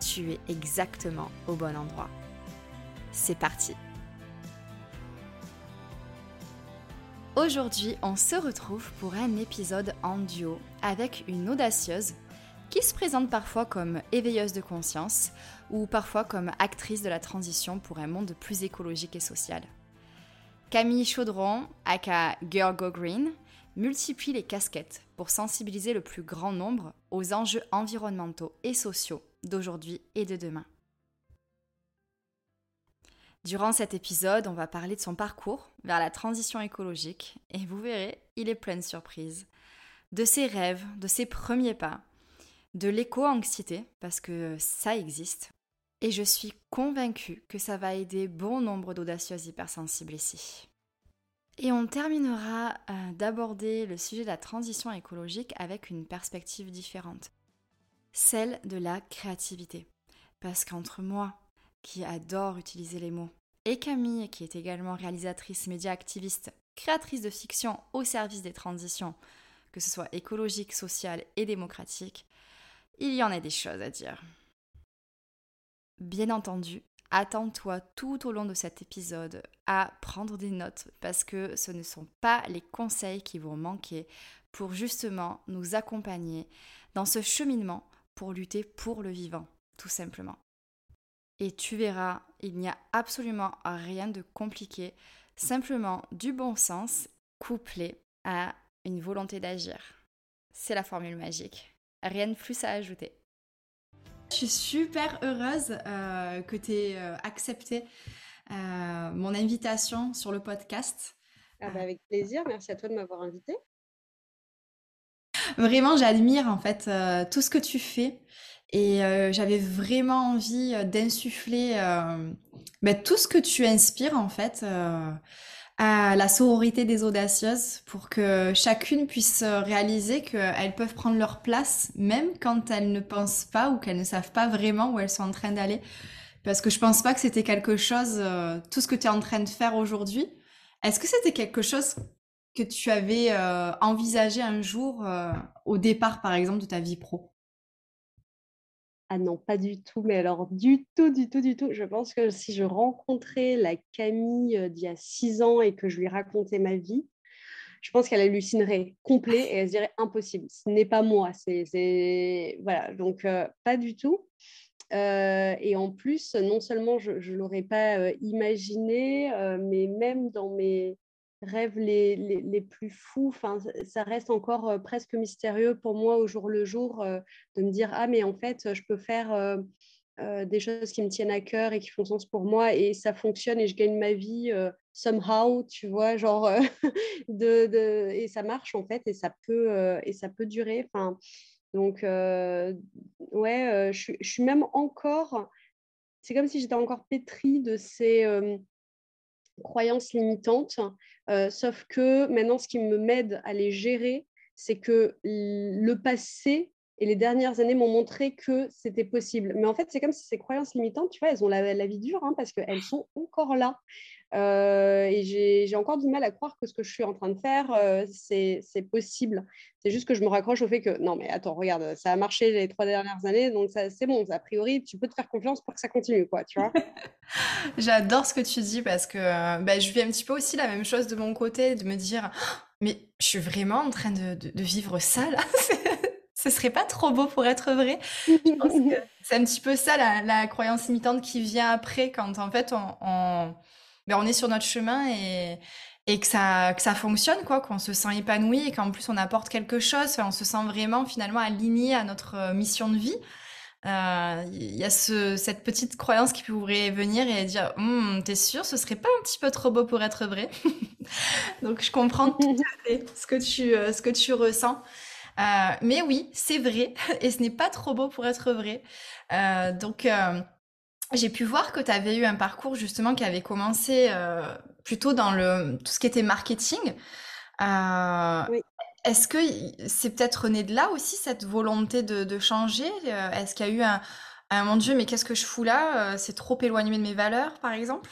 tu es exactement au bon endroit. C'est parti Aujourd'hui, on se retrouve pour un épisode en duo avec une audacieuse qui se présente parfois comme éveilleuse de conscience ou parfois comme actrice de la transition pour un monde plus écologique et social. Camille Chaudron, aka Girl Go Green, multiplie les casquettes pour sensibiliser le plus grand nombre aux enjeux environnementaux et sociaux d'aujourd'hui et de demain. Durant cet épisode, on va parler de son parcours vers la transition écologique et vous verrez, il est plein de surprises. De ses rêves, de ses premiers pas, de l'éco-anxiété, parce que ça existe. Et je suis convaincue que ça va aider bon nombre d'audacieuses hypersensibles ici. Et on terminera euh, d'aborder le sujet de la transition écologique avec une perspective différente, celle de la créativité. Parce qu'entre moi, qui adore utiliser les mots, et Camille, qui est également réalisatrice, média activiste, créatrice de fiction au service des transitions, que ce soit écologique, sociale et démocratique, il y en a des choses à dire. Bien entendu, attends-toi tout au long de cet épisode à prendre des notes parce que ce ne sont pas les conseils qui vont manquer pour justement nous accompagner dans ce cheminement pour lutter pour le vivant, tout simplement. Et tu verras, il n'y a absolument rien de compliqué, simplement du bon sens couplé à une volonté d'agir. C'est la formule magique. Rien de plus à ajouter. Je suis super heureuse euh, que tu aies euh, accepté euh, mon invitation sur le podcast. Ah bah, avec plaisir, merci à toi de m'avoir invité. Vraiment, j'admire en fait tout ce que tu fais et j'avais vraiment envie d'insuffler bah, tout ce que tu inspires en fait à la sororité des audacieuses pour que chacune puisse réaliser qu'elles peuvent prendre leur place même quand elles ne pensent pas ou qu'elles ne savent pas vraiment où elles sont en train d'aller. Parce que je pense pas que c'était quelque chose, euh, tout ce que tu es en train de faire aujourd'hui. Est-ce que c'était quelque chose que tu avais euh, envisagé un jour euh, au départ, par exemple, de ta vie pro? Ah non, pas du tout, mais alors du tout, du tout, du tout. Je pense que si je rencontrais la Camille euh, d'il y a six ans et que je lui racontais ma vie, je pense qu'elle hallucinerait complet et elle se dirait impossible. Ce n'est pas moi. C'est voilà. Donc pas du tout. Et en plus, non seulement je ne l'aurais pas imaginé, mais même dans mes rêves les, les, plus fous. Enfin, ça reste encore euh, presque mystérieux pour moi au jour le jour euh, de me dire ah mais en fait je peux faire euh, des choses qui me tiennent à cœur et qui font sens pour moi et ça fonctionne et je gagne ma vie somehow, tu vois, genre de, de, et ça marche en fait et ça peut et ça peut durer. Enfin, donc ouais, je, je, suis même encore. C'est comme si j'étais encore pétrie de ces croyances limitantes, euh, sauf que maintenant, ce qui me m'aide à les gérer, c'est que le passé Et les dernières années m'ont montré que c'était possible. Mais en fait, c'est comme si ces croyances limitantes, tu vois, elles ont la, vie dure hein, parce qu'elles sont encore là. Euh, et j'ai encore du mal à croire que ce que je suis en train de faire, euh, c'est possible. C'est juste que je me raccroche au fait que non, mais attends, regarde, ça a marché les trois dernières années, donc c'est bon. A priori, tu peux te faire confiance pour que ça continue, quoi, tu vois. J'adore ce que tu dis parce que bah, je vis un petit peu aussi la même chose de mon côté, de me dire, «Oh, mais je suis vraiment en train de, de, vivre ça là. ce serait pas trop beau pour être vrai. C'est un petit peu ça la, croyance limitante qui vient après quand en fait on, on ben, on est sur notre chemin et, et que ça, que ça fonctionne, quoi, qu'on se sent épanoui et qu'en plus on apporte quelque chose, on se sent vraiment finalement aligné à notre euh, mission de vie. Euh, il y a ce, cette petite croyance qui pourrait venir et dire hum, T'es sûr, ce serait pas un petit peu trop beau pour être vrai Donc je comprends tout ce que tu, euh, ce que tu ressens. Mais oui, c'est vrai et ce n'est pas trop beau pour être vrai. donc j'ai pu voir que tu avais eu un parcours justement qui avait commencé euh, plutôt dans le, tout ce qui était marketing. Euh, oui. Est-ce que c'est peut-être né de là aussi, cette volonté de, changer? Euh, Est-ce qu'il y a eu un, un, mon Dieu, mais qu'est-ce que je fous là? C'est trop éloigné de mes valeurs, par exemple?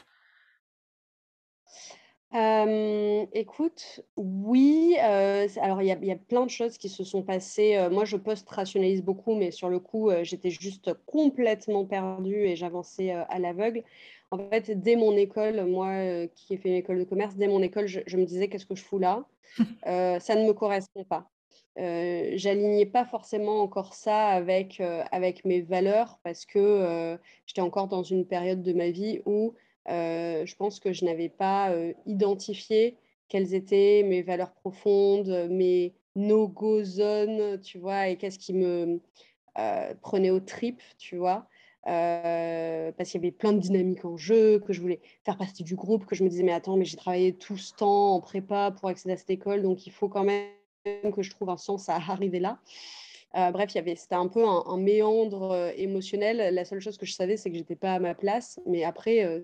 Écoute, oui, alors il y a y a plein de choses qui se sont passées, moi je post-rationalise beaucoup, mais sur le coup, j'étais juste complètement perdue et j'avançais, à l'aveugle. En fait, dès mon école, moi, qui ai fait une école de commerce, dès mon école, je me disais: «Qu'est-ce que je fous là?» ça ne me correspond pas. j'alignais pas forcément encore ça avec, avec mes valeurs parce que, j'étais encore dans une période de ma vie où euh, je pense que je n'avais pas euh, identifié quelles étaient mes valeurs profondes, mes no-go zones, tu vois, et qu'est-ce qui me euh, prenait au trip, tu vois. parce qu'il y avait plein de dynamiques en jeu, que je voulais faire partie du groupe, que je me disais, mais attends, mais j'ai travaillé tout ce temps en prépa pour accéder à cette école, donc il faut quand même que je trouve un sens à arriver là. bref, c'était un peu un, un méandre émotionnel. La seule chose que je savais, c'est que j'étais pas à ma place. Mais après,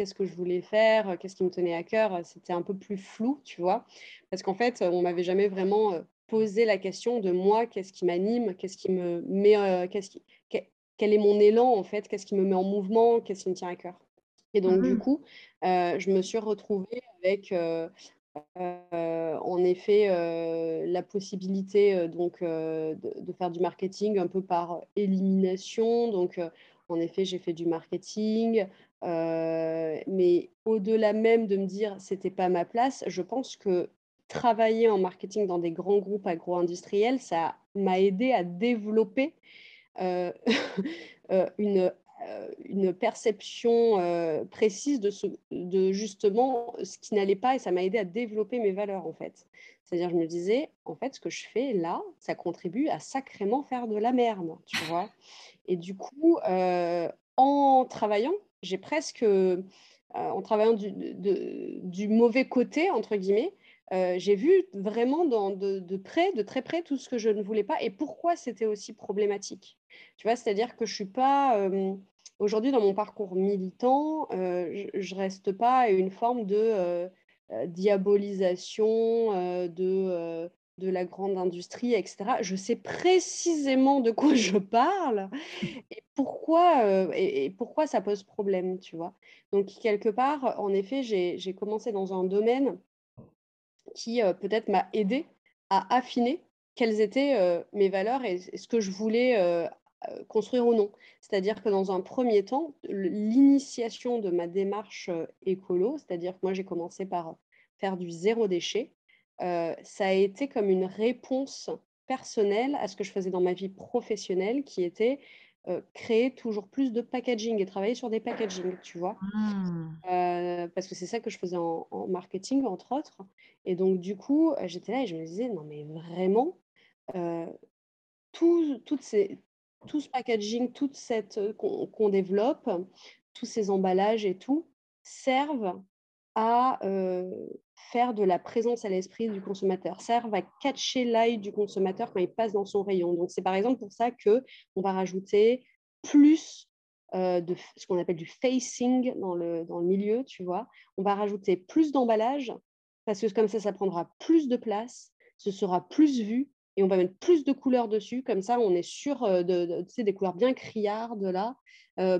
qu'est-ce que je voulais faire, qu'est-ce qui me tenait à cœur, c'était un peu plus flou, tu vois, parce qu'en fait, on m'avait jamais vraiment posé la question de moi, qu'est-ce qui m'anime, qu'est-ce qui me met, qu'est-ce qui, quel est mon élan en fait, qu'est-ce qui me met en mouvement, qu'est-ce qui me tient à cœur. Et donc, du mmh. coup, je me suis retrouvée avec, en effet, la possibilité donc, de, de, faire du marketing un peu par élimination. Donc, en effet, j'ai fait du marketing, mais au-delà même de me dire c'était pas ma place, je pense que travailler en marketing dans des grands groupes agro-industriels, ça m'a aidé à développer une, une perception précise de, ce, de justement ce qui n'allait pas et ça m'a aidé à développer mes valeurs en fait. C'est-à-dire, je me disais, en fait, ce que je fais là, ça contribue à sacrément faire de la merde, tu vois. Et du coup, en travaillant, j'ai presque, euh, en travaillant du, mauvais côté, entre guillemets, euh, j'ai vu vraiment de, près, de très près, tout ce que je ne voulais pas et pourquoi c'était aussi problématique. Tu vois, c'est-à-dire que je suis pas euh, aujourd'hui dans mon parcours militant, je, ne reste pas une forme de diabolisation de de la grande industrie, etc. Je sais précisément de quoi je parle et pourquoi, euh, et, pourquoi ça pose problème, tu vois. Donc, quelque part, en effet, j'ai commencé dans un domaine qui euh, peut-être m'a aidé à affiner quelles étaient euh, mes valeurs et, ce que je voulais construire ou non. C'est-à-dire que dans un premier temps, l'initiation de ma démarche écolo, c'est-à-dire que moi j'ai commencé par faire du zéro déchet, euh, ça a été comme une réponse personnelle à ce que je faisais dans ma vie professionnelle, qui était euh, créer toujours plus de packaging et travailler sur des packaging, tu vois? Mmh. Euh, parce que c'est ça que je faisais en, marketing, entre autres. Et donc, du coup, j'étais là et je me disais, non, mais vraiment, tout, toutes ces, tout ce packaging, toute cette qu'on développe, tous ces emballages et tout, servent à faire de la présence à l'esprit du consommateur, servent à catcher l'œil du consommateur quand il passe dans son rayon. Donc, c'est par exemple pour ça qu'on va rajouter plus de ce qu'on appelle du facing dans le, dans le milieu, tu vois. On va rajouter plus d'emballage parce que comme ça, ça prendra plus de place, ce sera plus vu et on va mettre plus de couleurs dessus. Comme ça, on est sûr de, des couleurs bien criardes là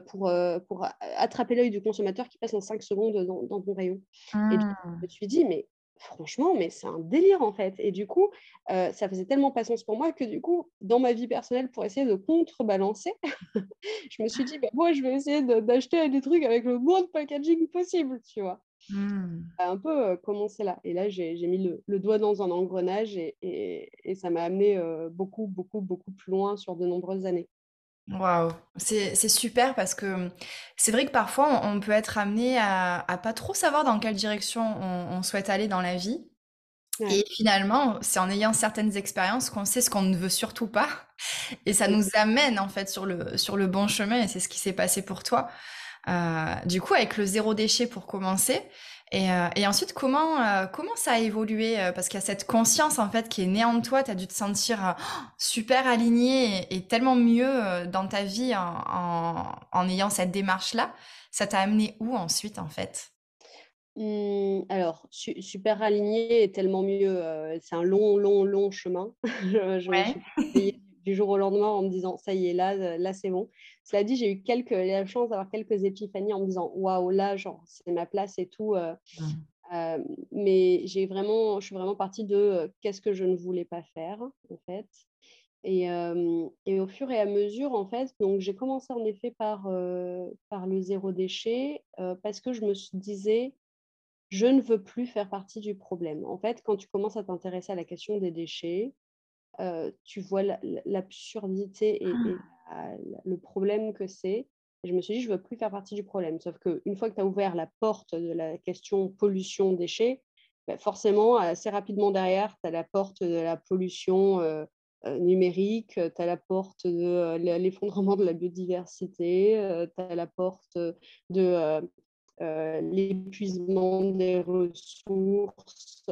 pour, pour attraper l'œil du consommateur qui passe en 5 secondes dans, dans ton rayon. Et je me suis dit, mais franchement, mais c'est un délire en fait. Et du coup, ça faisait tellement pas sens pour moi que du coup, dans ma vie personnelle, pour essayer de contrebalancer, je me suis dit, bah, moi, je vais essayer d'acheter des trucs avec le moins de packaging possible, tu vois. Mmh. Un peu commencé là. Et là, j'ai mis le, doigt dans un engrenage et, et, ça m'a amené beaucoup, beaucoup, beaucoup plus loin sur de nombreuses années. Waouh, c'est super parce que c'est vrai que parfois on, peut être amené à, à pas trop savoir dans quelle direction on, souhaite aller dans la vie. Et finalement, c'est en ayant certaines expériences qu'on sait ce qu'on ne veut surtout pas. Et ça nous amène en fait sur le, sur le bon chemin et c'est ce qui s'est passé pour toi. Euh, du coup, avec le zéro déchet pour commencer, et, euh, et, ensuite, comment, euh, comment ça a évolué Parce qu'il y a cette conscience en fait qui est née en toi. Tu as dû te sentir super aligné et, tellement mieux dans ta vie en, en, ayant cette démarche-là. Ça t'a amené où ensuite en fait? Mmh, alors, super aligné et tellement mieux. c'est un long, long, long chemin. je, ouais du jour au lendemain en me disant ça y est, là, euh, là c'est bon. Cela dit, j'ai eu quelques, la chance d'avoir quelques épiphanies en me disant waouh, là, genre, c'est ma place et tout. Euh, mmh. euh, mais j'ai vraiment, je suis vraiment partie de qu'est-ce que je ne voulais pas faire, en fait. Et, et, au fur et à mesure, en fait, donc j'ai commencé en effet par, par le zéro déchet parce que je me disais, je ne veux plus faire partie du problème. En fait, quand tu commences à t'intéresser à la question des déchets, tu vois l'absurdité et, ah. le problème que c'est. je me suis dit, je ne veux plus faire partie du problème. Sauf qu'une fois que tu as ouvert la porte de la question pollution, déchets, bah, forcément, assez rapidement derrière, tu as la porte de la pollution numérique, tu as la porte de l'effondrement de la biodiversité, tu as la porte de l'épuisement des ressources,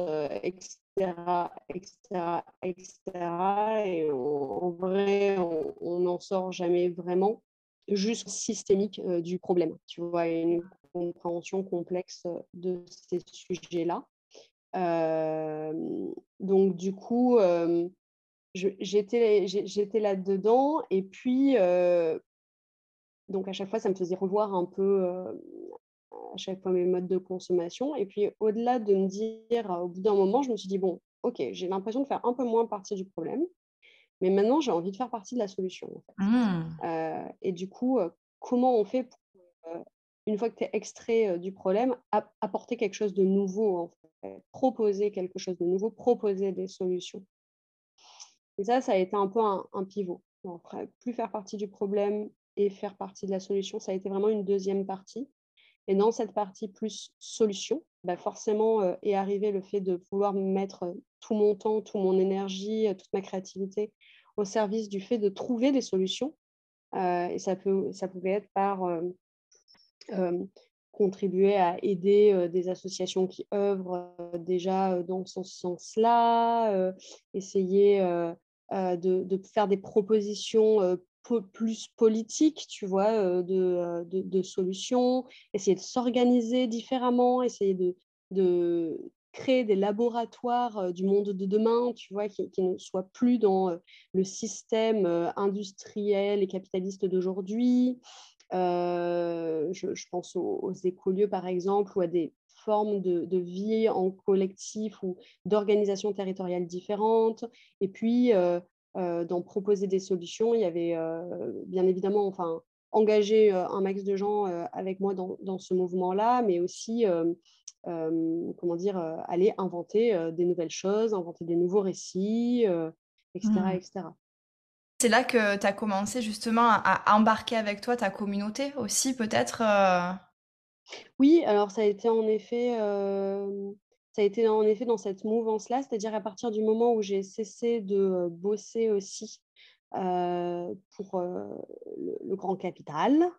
etc etc., etc., Et en vrai, on n'en sort jamais vraiment, juste systémique euh, du problème. Tu vois, une compréhension complexe de ces sujets-là. Euh, donc, du coup, euh, j'étais là-dedans. Et puis, donc à chaque fois, ça me faisait revoir un peu à chaque fois mes modes de consommation. Et puis, au-delà de me dire, au bout d'un moment, je me suis dit, bon, ok, j'ai l'impression de faire un peu moins partie du problème, mais maintenant, j'ai envie de faire partie de la solution. Mmh. Euh, et du coup, euh, comment on fait pour, euh, une fois que tu es extrait du problème, apporter quelque chose de nouveau, en fait, proposer quelque chose de nouveau, proposer des solutions? Et ça, ça a été un peu un, pivot. après, plus faire partie du problème et faire partie de la solution, ça a été vraiment une deuxième partie. Et dans cette partie plus solution, bah forcément euh, est arrivé le fait de vouloir mettre euh, tout mon temps, toute mon énergie, euh, toute ma créativité au service du fait de trouver des solutions. et ça, peut, ça pouvait être par contribuer à aider des associations qui œuvrent déjà dans ce sens-là, essayer de, de, faire des propositions plus politique, tu vois, euh, euh, de, solutions, essayer de s'organiser différemment, essayer de, créer des laboratoires euh, du monde de demain, tu vois, qui, ne soient plus dans le système industriel et capitaliste d'aujourd'hui. je, pense aux, écolieux, par exemple, ou à des formes de, vie en collectif ou d'organisation territoriale différentes. Et puis, d'en proposer des solutions. Il y avait euh, bien évidemment, enfin, engagé euh, un max de gens avec moi dans, dans ce mouvement-là, mais aussi, comment dire, aller inventer des nouvelles choses, inventer des nouveaux récits, etc., mmh. etc. C'est là que tu as commencé justement à, embarquer avec toi ta communauté aussi, peut-être Oui, alors ça a été en effet ça a été en effet dans cette mouvance-là, c'est-à-dire à partir du moment où j'ai cessé de bosser aussi pour le, grand capital,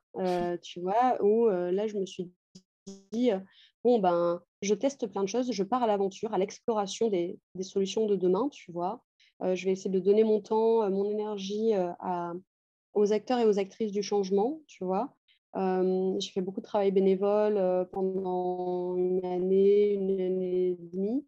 tu vois, où là, je me suis dit, bon, ben, je teste plein de choses, je pars à l'aventure, à l'exploration des, solutions de demain, tu vois. je vais essayer de donner mon temps, mon énergie aux acteurs et aux actrices du changement, tu vois j'ai fait beaucoup de travail bénévole pendant une année, une année et demie.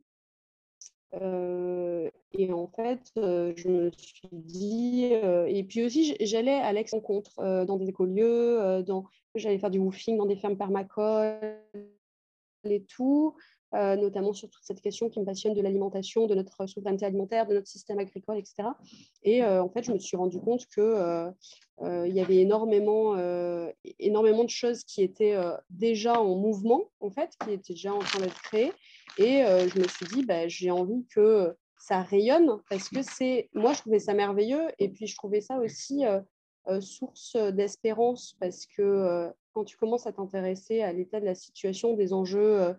et en fait, je me suis dit, et puis aussi, j'allais à l'ex-rencontre dans des écolieux, dans, j'allais faire du woofing dans des fermes permacoles et tout. Euh, notamment sur toute cette question qui me passionne de l'alimentation, de notre souveraineté alimentaire, de notre système agricole, etc. Et euh, en fait, je me suis rendu compte qu'il euh, il y avait énormément, énormément de choses qui étaient déjà en mouvement, en fait, qui étaient déjà en train d'être créées. Et je me suis dit, bah, j'ai envie que ça rayonne parce que c'est, moi, je trouvais ça merveilleux. Et puis, je trouvais ça aussi source d'espérance parce que quand tu commences à t'intéresser à l'état de la situation, des enjeux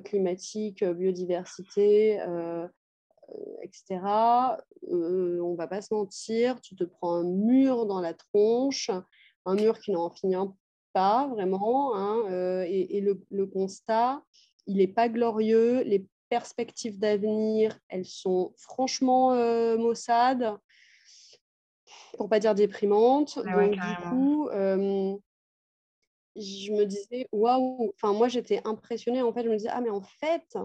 climatique, euh, biodiversité, euh, etc. on va pas se mentir, tu te prends un mur dans la tronche, un mur qui n'en finit pas vraiment, hein, et, le, constat, il n'est pas glorieux, les perspectives d'avenir, elles sont franchement maussades, pour pas dire déprimantes. Donc, du coup, je me disais, waouh, enfin, moi j'étais impressionnée. En fait, je me disais, ah, mais en fait,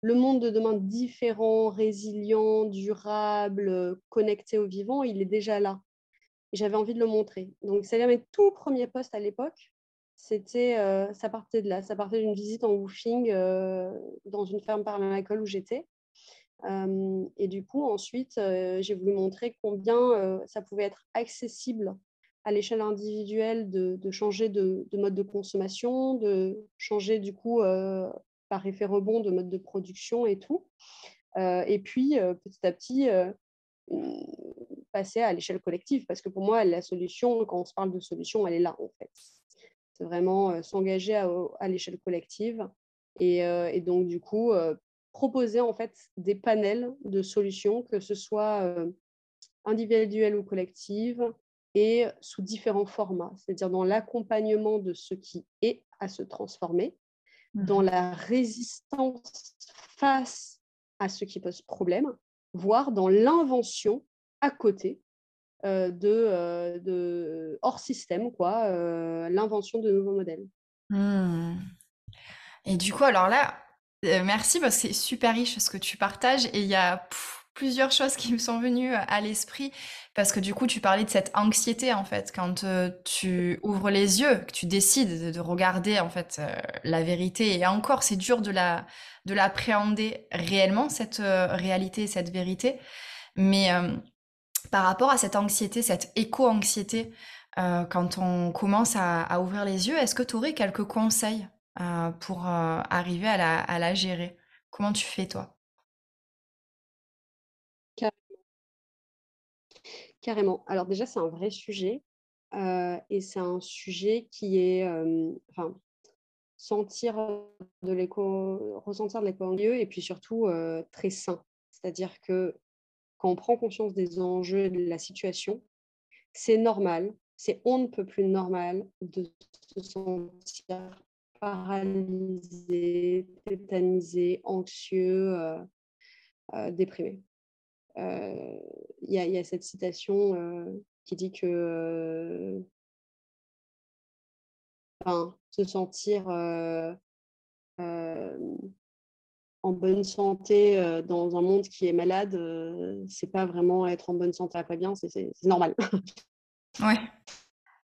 le monde de demain différent, résilient, durable, connecté au vivant, il est déjà là. J'avais envie de le montrer. Donc, c'est-à-dire mes tout premiers posts à l'époque, c'était, euh, ça partait de là. Ça partait d'une visite en woofing euh, dans une ferme permacole où j'étais. Euh, et du coup, ensuite, j'ai voulu montrer combien ça pouvait être accessible à l'échelle individuelle de, changer de, mode de consommation, de changer du coup euh, par effet rebond de mode de production et tout. Euh, et puis euh, petit à petit passer à l'échelle collective parce que pour moi la solution, quand on se parle de solution, elle est là en fait. C'est vraiment s'engager à, l'échelle collective et, donc du coup proposer en fait des panels de solutions, que ce soit individuelles ou collectives, et sous différents formats, c'est-à-dire dans l'accompagnement de ce qui est à se transformer, dans mmh la résistance face à ce qui pose problème, voire dans l'invention à côté euh, de, euh, de, hors système, quoi, euh, l'invention de nouveaux modèles. Mmh. Et du coup, alors là, merci parce que c'est super riche ce que tu partages et il y a plusieurs choses qui me sont venues à l'esprit. Parce que du coup tu parlais de cette anxiété en fait. Quand euh, tu ouvres les yeux que tu décides de, regarder en fait euh, la vérité. Et encore c'est dur de la de l'appréhender réellement cette euh, réalité cette vérité. Mais par rapport à cette anxiété cette éco-anxiété quand on commence à, à, ouvrir les yeux est-ce que tu aurais quelques conseils pour arriver à la, à la gérer? Comment tu fais toi? Carrément. Alors déjà, c'est un vrai sujet et c'est un sujet qui est, euh, enfin, de l'écho, ressentir de l'écho lieu et puis surtout très sain. C'est-à-dire que quand on prend conscience des enjeux de la situation, c'est normal, c'est on ne peut plus normal de se sentir paralysé, tétanisé, anxieux, déprimé. Euh, il y, a cette citation euh, qui dit que euh, se sentir en bonne santé dans un monde qui est malade, c'est pas vraiment être en bonne santé à pas bien, c'est normal. ouais.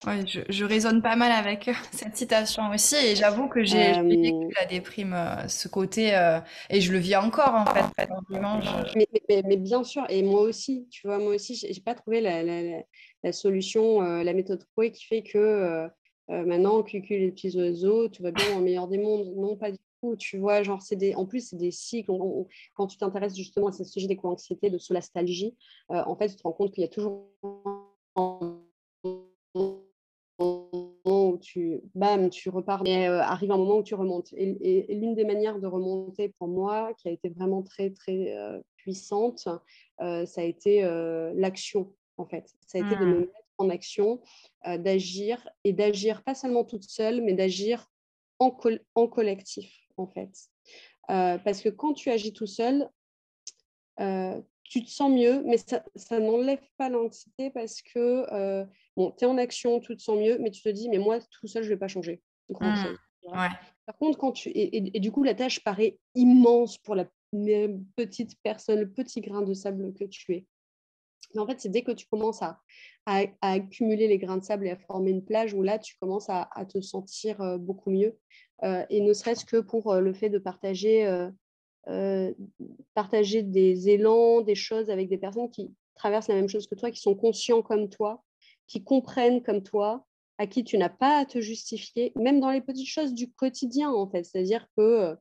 Oui, je, je résonne pas mal avec cette citation aussi et j'avoue que j'ai euh... vécu la déprime, euh, ce côté, euh, et je le vis encore en fait. Mais, bien sûr, et moi aussi, tu vois, moi aussi, j'ai pas trouvé la, la, la, solution, la méthode Coué qui fait que maintenant, cucul les petits oiseaux, tout va bien au meilleur des mondes. Non, pas du tout, tu vois, genre, c'est des, en plus, c'est des cycles. quand tu t'intéresses justement à ce sujet d'éco-anxiété, de solastalgie, en fait, tu te rends compte qu'il y a toujours tu, bam, tu repars, et euh, arrive un moment où tu remontes. Et, l'une des manières de remonter pour moi, qui a été vraiment très, très euh, puissante, euh, ça a été l'action, en fait. Ça a été de me mmh. mettre en action, d'agir, et d'agir pas seulement toute seule, mais d'agir en, en collectif, en fait. parce que quand tu agis tout seul, tu te sens mieux, mais ça, ça n'enlève pas l'anxiété parce que euh, bon, tu es en action, tu te sens mieux, mais tu te dis, mais moi, tout seul, je ne vais pas changer. Mmh, ouais. Par contre, quand tu. Et, et, du coup, la tâche paraît immense pour la petite personne, le petit grain de sable que tu es. Mais en fait, c'est dès que tu commences à, accumuler les grains de sable et à former une plage où là, tu commences à, te sentir beaucoup mieux. Euh, et ne serait-ce que pour le fait de partager, partager des élans, des choses avec des personnes qui traversent la même chose que toi, qui sont conscients comme toi, qui comprennent comme toi, à qui tu n'as pas à te justifier, même dans les petites choses du quotidien, en fait. C'est-à-dire que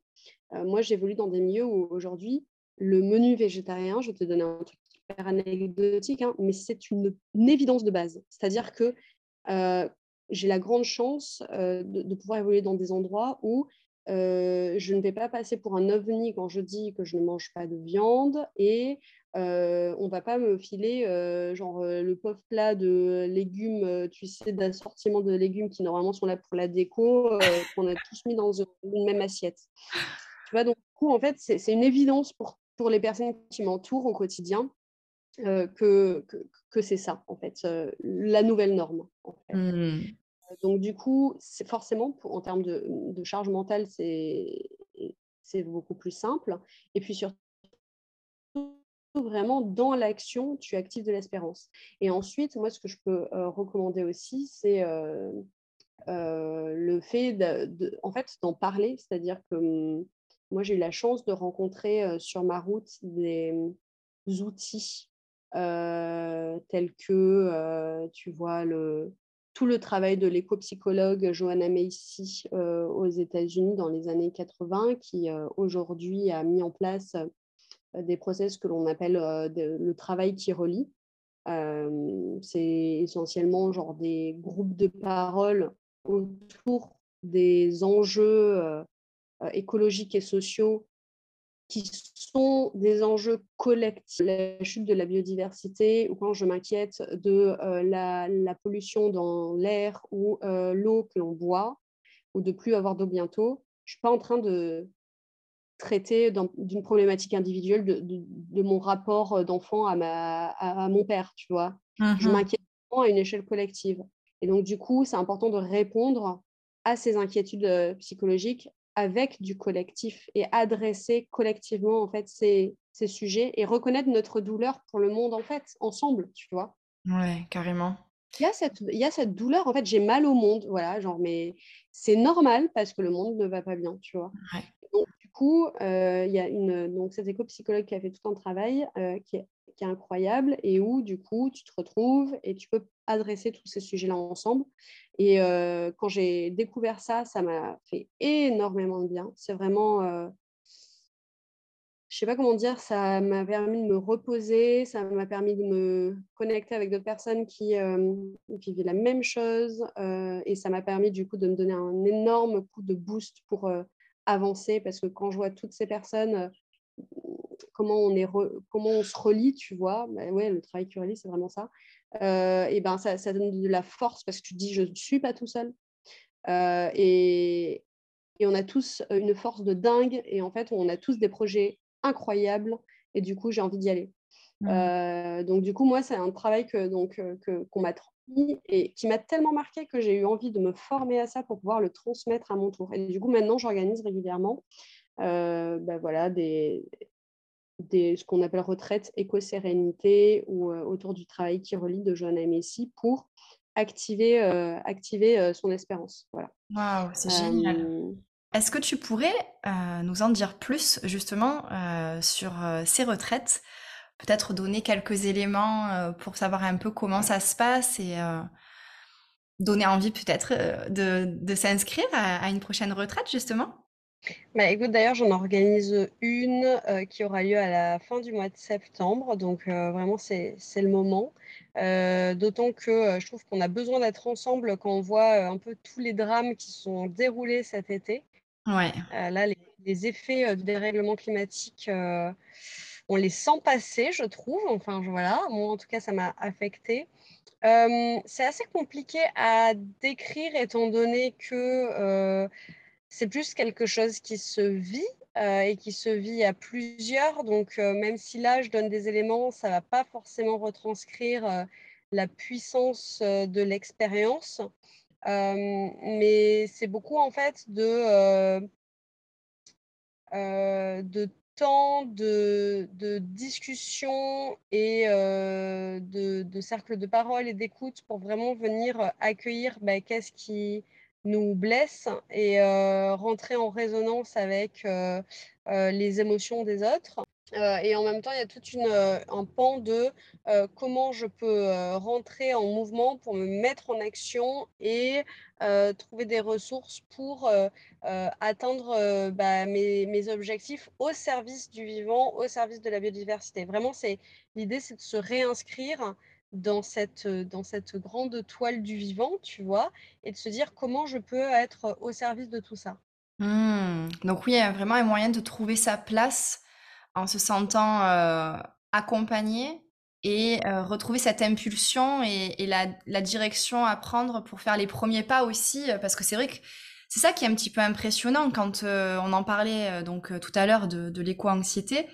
moi, j'évolue dans des milieux où aujourd'hui, le menu végétarien, je vais te donner un truc anecdotique, hein, mais c'est une, évidence de base. C'est-à-dire que euh, j'ai la grande chance euh, de, pouvoir évoluer dans des endroits où euh, je ne vais pas passer pour un ovni quand je dis que je ne mange pas de viande et on ne va pas me filer genre le pauvre plat de légumes, tu sais, d'assortiment de légumes qui normalement sont là pour la déco, qu'on a tous mis dans une même assiette. Tu vois, donc du coup, en fait, c'est une évidence pour, pour les personnes qui m'entourent au quotidien que, que, c'est ça, en fait, la nouvelle norme. Mmh. Donc, du coup, c'est forcément, en termes de, charge mentale, c'est beaucoup plus simple. Et puis, surtout, vraiment, dans l'action, tu actives de l'espérance. Et ensuite, moi, ce que je peux recommander aussi, c'est le fait, en fait, d'en parler. C'est-à-dire que mmh, moi, j'ai eu la chance de rencontrer sur ma route des mmh, outils euh, tels que, euh, tu vois, le, tout le travail de l'éco-psychologue Johanna Macy euh, aux États-Unis dans les années 80, qui aujourd'hui a mis en place des process que l'on appelle le travail qui relie. c'est essentiellement genre des groupes de parole autour des enjeux écologiques et sociaux qui sont des enjeux collectifs, la chute de la biodiversité, ou quand je m'inquiète de euh, la, pollution dans l'air ou euh, l'eau que l'on boit, ou de plus avoir d'eau bientôt, je ne suis pas en train de traiter d'une problématique individuelle de, mon rapport d'enfant à, à, mon père, tu vois? Je mmh m'inquiète à une échelle collective. Et donc, du coup, c'est important de répondre à ces inquiétudes euh, psychologiques avec du collectif et adresser collectivement en fait ces, ces, sujets et reconnaître notre douleur pour le monde en fait ensemble, tu vois. Ouais, carrément. Il y a cette, il y a cette douleur, en fait, j'ai mal au monde, voilà, genre, mais c'est normal parce que le monde ne va pas bien, tu vois. Donc, du coup, euh, il y a une, donc, cette éco-psychologue qui a fait tout un travail euh, qui, est, qui est incroyable et où, du coup, tu te retrouves et tu peux adresser tous ces sujets-là ensemble. Et euh, quand j'ai découvert ça, ça m'a fait énormément de bien. C'est vraiment, euh, je sais pas comment dire, ça m'a permis de me reposer, ça m'a permis de me connecter avec d'autres personnes qui euh, vivaient la même chose, et ça m'a permis du coup de me donner un énorme coup de boost pour avancer, parce que quand je vois toutes ces personnes comment on, est comment on se relie, tu vois. Bah ouais, le travail qui relie, c'est vraiment ça. Euh, et ben ça, ça, donne de la force parce que tu dis je ne suis pas tout seul. Euh, et, et, on a tous une force de dingue et en fait on a tous des projets incroyables et du coup j'ai envie d'y aller. Mmh. Euh, donc du coup moi c'est un travail que donc qu'on m'a transmis et qui m'a tellement marqué que j'ai eu envie de me former à ça pour pouvoir le transmettre à mon tour. Et du coup maintenant j'organise régulièrement ben voilà des des, ce qu'on appelle retraite éco-sérénité ou euh, autour du travail qui relie de Johanna Messi pour activer, euh, activer euh, son espérance. Voilà. Waouh, c'est génial. Est-ce que tu pourrais nous en dire plus justement sur ces retraites? Peut-être donner quelques éléments pour savoir un peu comment ça se passe et donner envie peut-être de, de s'inscrire à, une prochaine retraite justement? Bah, écoute, d'ailleurs, j'en organise une euh, qui aura lieu à la fin du mois de septembre. Donc, euh, vraiment, c'est le moment. Euh, d'autant que je trouve qu'on a besoin d'être ensemble quand on voit un peu tous les drames qui sont déroulés cet été. Ouais. là, les, effets du dérèglement climatique, on les sent passer, je trouve. Enfin, voilà, moi, en tout cas, ça m'a affecté. c'est assez compliqué à décrire étant donné que c'est plus quelque chose qui se vit euh, et qui se vit à plusieurs. Donc, euh, même si là, je donne des éléments, ça ne va pas forcément retranscrire euh, la puissance de l'expérience. mais c'est beaucoup, en fait, de, de temps de, de discussion et de, de, cercle de parole et d'écoute pour vraiment venir accueillir bah, qu'est-ce qui nous blesse et rentrer en résonance avec les émotions des autres. Euh, et en même temps, il y a tout euh, un pan de euh, comment je peux rentrer en mouvement pour me mettre en action et trouver des ressources pour atteindre bah, mes, mes, objectifs au service du vivant, au service de la biodiversité. Vraiment, l'idée, c'est de se réinscrire dans cette, dans cette grande toile du vivant, tu vois, et de se dire comment je peux être au service de tout ça. Mmh. Donc oui, il y a vraiment un moyen de trouver sa place en se sentant euh, accompagné et euh, retrouver cette impulsion et, la, direction à prendre pour faire les premiers pas aussi, euh, parce que c'est vrai que c'est ça qui est un petit peu impressionnant quand on en parlait donc tout à l'heure de, l'éco-anxiété,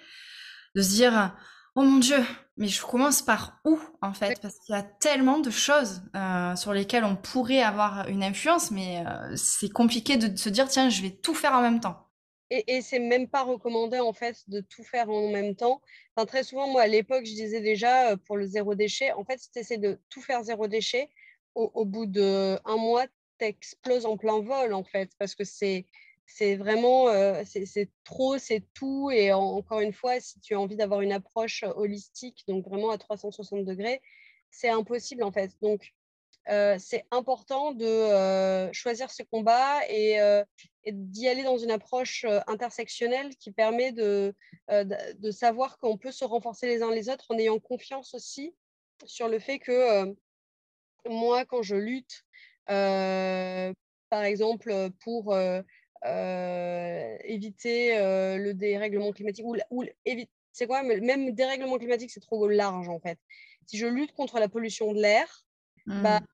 de se dire oh mon dieu, mais je commence par où en fait? Parce qu'il y a tellement de choses sur lesquelles on pourrait avoir une influence, mais c'est compliqué de se dire tiens, je vais tout faire en même temps. Et, et c'est même pas recommandé en fait de tout faire en même temps. Enfin, très souvent, moi à l'époque, je disais déjà euh, pour le zéro déchet, en fait, si tu essaies de tout faire zéro déchet, au, bout d'un mois, tu exploses en plein vol en fait, parce que c'est c'est vraiment euh, c'est trop, c'est tout. Et encore une fois, si tu as envie d'avoir une approche holistique, donc vraiment à 360 degrés, c'est impossible en fait. Donc c'est important de choisir ce combat et, d'y aller dans une approche intersectionnelle qui permet de, savoir qu'on peut se renforcer les uns les autres en ayant confiance aussi sur le fait que moi, quand je lutte, par exemple, pour éviter le dérèglement climatique, ou, ou c'est quoi même dérèglement climatique, c'est trop large en fait. Si je lutte contre la pollution de l'air, bah, mmh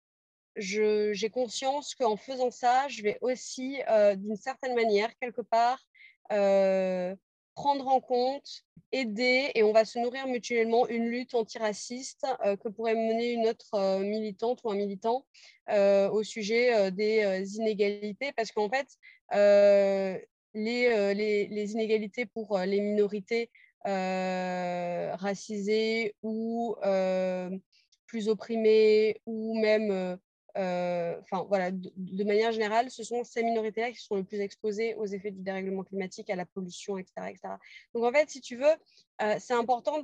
j'ai conscience qu'en faisant ça, je vais aussi, euh, d'une certaine manière, quelque part, euh, prendre en compte, aider, et on va se nourrir mutuellement une lutte antiraciste euh, que pourrait mener une autre militante ou un militant au sujet des inégalités, parce qu'en fait, les, les, les, inégalités pour les minorités racisées ou plus opprimées ou même euh, enfin voilà, de, manière générale, ce sont ces minorités-là qui sont les plus exposées aux effets du dérèglement climatique, à la pollution, etc. etc. Donc en fait, si tu veux, euh, c'est important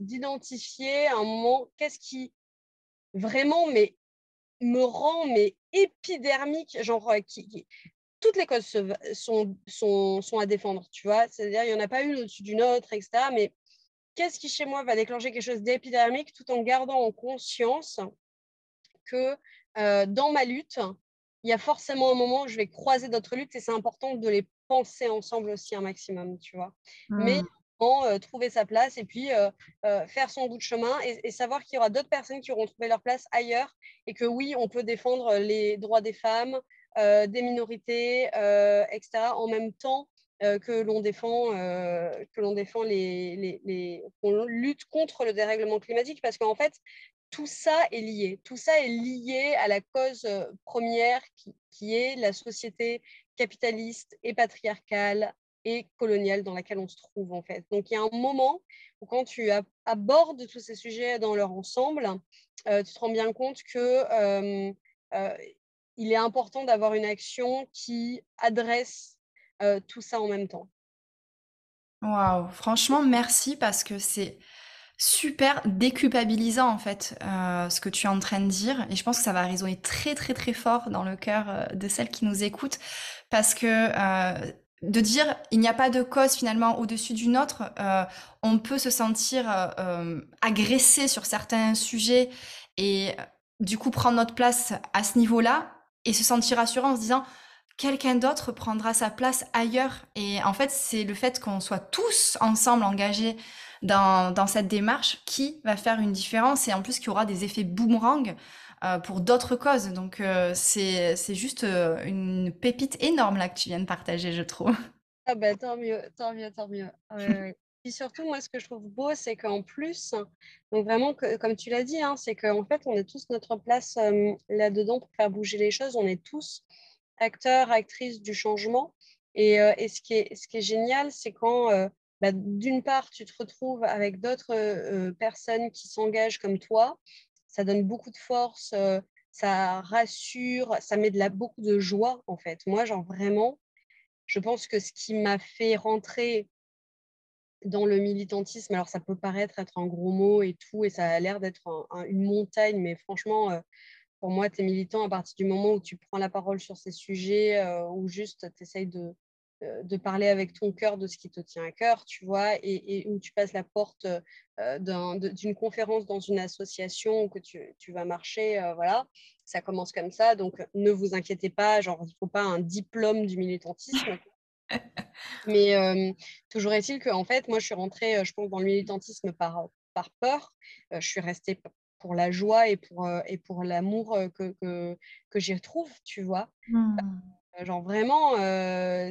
d'identifier un moment qu'est-ce qui vraiment mais, me rend mais épidermique, genre euh, qui, toutes les causes sont, sont, sont, à défendre, tu vois? C'est-à-dire, il n'y en a pas une au-dessus d'une autre, etc. Mais qu'est-ce qui, chez moi, va déclencher quelque chose d'épidermique tout en gardant en conscience que euh, dans ma lutte, il y a forcément un moment où je vais croiser d'autres luttes et c'est important de les penser ensemble aussi un maximum, tu vois? Mais mmh. euh, trouver sa place et puis euh, faire son bout de chemin et, savoir qu'il y aura d'autres personnes qui auront trouvé leur place ailleurs et que oui, on peut défendre les droits des femmes, des minorités, etc. en même temps que l'on défend, que l'on défend les, les, qu'on lutte contre le dérèglement climatique parce qu'en fait, tout ça est lié. Tout ça est lié à la cause première qui, est la société capitaliste et patriarcale et coloniale dans laquelle on se trouve en fait. Donc il y a un moment où quand tu abordes tous ces sujets dans leur ensemble, tu te rends bien compte que il est important d'avoir une action qui adresse tout ça en même temps. Waouh, franchement merci parce que c'est super déculpabilisant en fait euh, ce que tu es en train de dire et je pense que ça va résonner très très très fort dans le cœur euh, de celles qui nous écoutent parce que euh, de dire il n'y a pas de cause finalement au-dessus d'une autre, on peut se sentir agressé sur certains sujets et du coup prendre notre place à ce niveau-là et se sentir rassurant en se disant quelqu'un d'autre prendra sa place ailleurs et en fait c'est le fait qu'on soit tous ensemble engagés dans, cette démarche qui va faire une différence et en plus qui aura des effets boomerang euh, pour d'autres causes. Donc euh, c'est juste euh, une pépite énorme là que tu viens de partager, je trouve. Ah ben tant mieux, tant mieux, tant mieux. Et surtout, moi, ce que je trouve beau, c'est qu'en plus, donc vraiment, comme tu l'as dit, hein, c'est qu'en fait, on est tous notre place là-dedans pour faire bouger les choses. On est tous acteurs, actrices du changement. Et, et ce, qui est, ce qui est génial, c'est quand bah, d'une part, tu te retrouves avec d'autres personnes qui s'engagent comme toi. Ça donne beaucoup de force, ça rassure, ça met de la, beaucoup de joie en fait. Moi, genre vraiment, je pense que ce qui m'a fait rentrer dans le militantisme, alors ça peut paraître être un gros mot et tout, et ça a l'air d'être une montagne, mais franchement, pour moi, tu es militant à partir du moment où tu prends la parole sur ces sujets, ou juste tu essayes de, de parler avec ton cœur de ce qui te tient à cœur, tu vois, et, où tu passes la porte d'une conférence dans une association où que tu, tu vas marcher, voilà, ça commence comme ça. Donc, ne vous inquiétez pas, genre, il ne faut pas un diplôme du militantisme. Mais toujours est-il qu'en fait, moi, je suis rentrée, je pense, dans le militantisme par, par peur. je suis restée pour la joie et pour, et pour l'amour que, que, que j'y retrouve, tu vois? Mmh. Genre vraiment,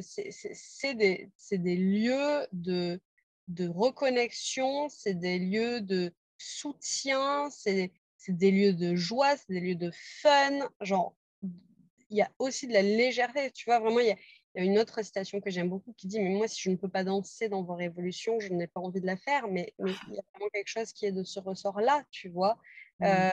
c'est des, des, lieux de, de reconnexion, c'est des lieux de soutien, c'est des lieux de joie, c'est des lieux de fun. Genre, il y a aussi de la légèreté, tu vois, vraiment, il y a, y a, une autre citation que j'aime beaucoup qui dit, mais moi, si je ne peux pas danser dans vos révolutions, je n'ai pas envie de la faire, mais, il y a vraiment quelque chose qui est de ce ressort-là, tu vois. Mmh.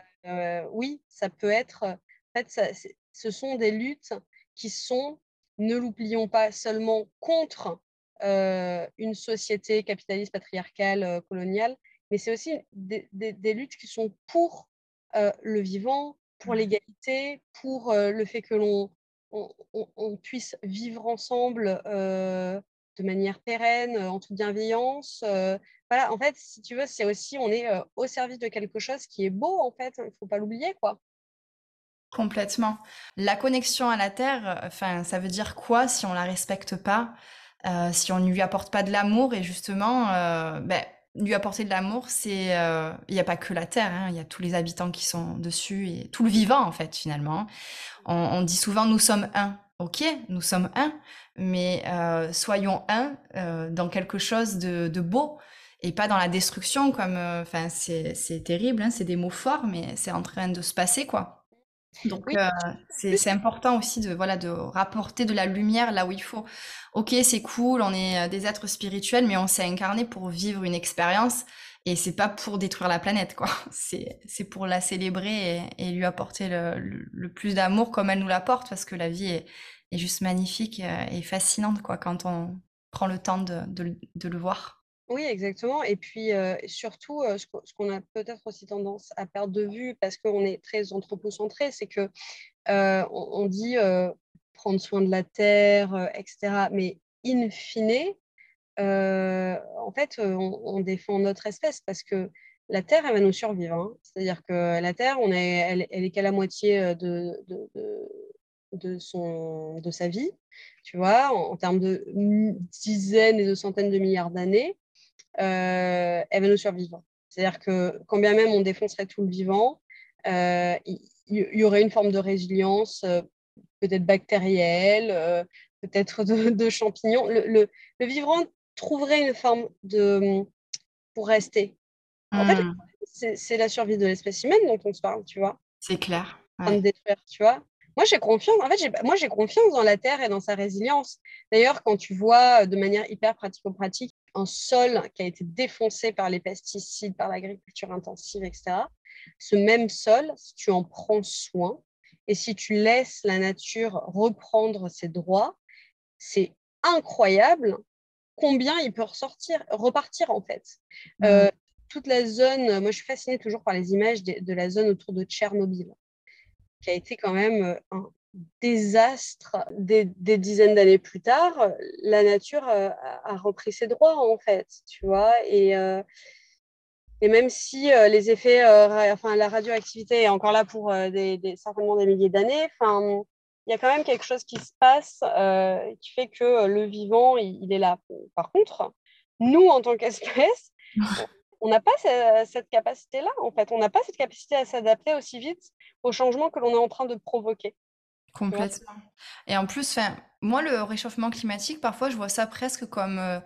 oui, ça peut être, en fait, ça, ce sont des luttes qui sont, ne l'oublions pas, seulement contre une société capitaliste, patriarcale, coloniale, mais c'est aussi des, luttes qui sont pour le vivant, pour mmh. l'égalité, pour le fait que l'on on, puisse vivre ensemble de manière pérenne, en toute bienveillance. voilà, en fait, si tu veux, c'est aussi, on est au service de quelque chose qui est beau, en fait, il ne faut pas l'oublier, quoi. Complètement. La connexion à la terre, enfin, ça veut dire quoi si on la respecte pas, euh, si on ne lui apporte pas de l'amour et justement, euh, ben, lui apporter de l'amour, c'est, euh, il n'y a pas que la terre, hein, il y a tous les habitants qui sont dessus et tout le vivant en fait finalement. On, dit souvent nous sommes un. Ok, nous sommes un, mais soyons un dans quelque chose de, beau et pas dans la destruction comme, enfin c'est terrible, hein, c'est des mots forts, mais c'est en train de se passer quoi. Donc euh, c'est important aussi de voilà de rapporter de la lumière là où il faut. Ok, c'est cool, on est euh, des êtres spirituels, mais on s'est incarné pour vivre une expérience et c'est pas pour détruire la planète quoi. C'est pour la célébrer et, lui apporter le, plus d'amour comme elle nous l'apporte parce que la vie est, est, juste magnifique euh, et fascinante quoi quand on prend le temps de, de, de le voir. Oui, exactement. Et puis surtout, ce qu'on a peut-être aussi tendance à perdre de vue parce qu'on est très anthropocentré, c'est que on, dit prendre soin de la terre, etc. Mais in fine, en fait, on, défend notre espèce parce que la terre, elle va nous survivre. Hein. C'est-à-dire que la terre, on elle, elle est qu'à la moitié de, son, de sa vie, tu vois, en termes de dizaines et de centaines de milliards d'années. Euh, elle va nous survivre. C'est-à-dire que quand bien même on défoncerait tout le vivant, euh, il y, aurait une forme de résilience, euh, peut-être bactérielle, peut-être de, champignons. Le, vivant trouverait une forme de pour rester. En fait, hmm. c'est la survie de l'espèce humaine dont on se parle, tu vois. C'est clair. tu vois. Moi, j'ai confiance. En fait, moi, j'ai confiance dans la terre et dans sa résilience. D'ailleurs, quand tu vois de manière hyper pratico-pratique un sol qui a été défoncé par les pesticides, par l'agriculture intensive, etc., ce même sol, si tu en prends soin et si tu laisses la nature reprendre ses droits, c'est incroyable combien il peut ressortir, repartir en fait. Mmh. Euh, toute la zone, moi je suis fascinée toujours par les images de la zone autour de Tchernobyl qui a été quand même euh, un désastre des, dizaines d'années plus tard, la nature euh, a, repris ses droits en fait, tu vois, et, euh, et même si les effets, enfin la radioactivité est encore là pour des, certainement des milliers d'années, enfin il y a quand même quelque chose qui se passe qui fait que le vivant, il, est là. Par contre, nous, en tant qu'espèce, on n'a pas cette capacité-là, en fait. On n'a pas cette capacité à s'adapter aussi vite au changement que l'on est en train de provoquer. Complètement. Et en plus, moi, le réchauffement climatique, parfois, je vois ça presque comme euh,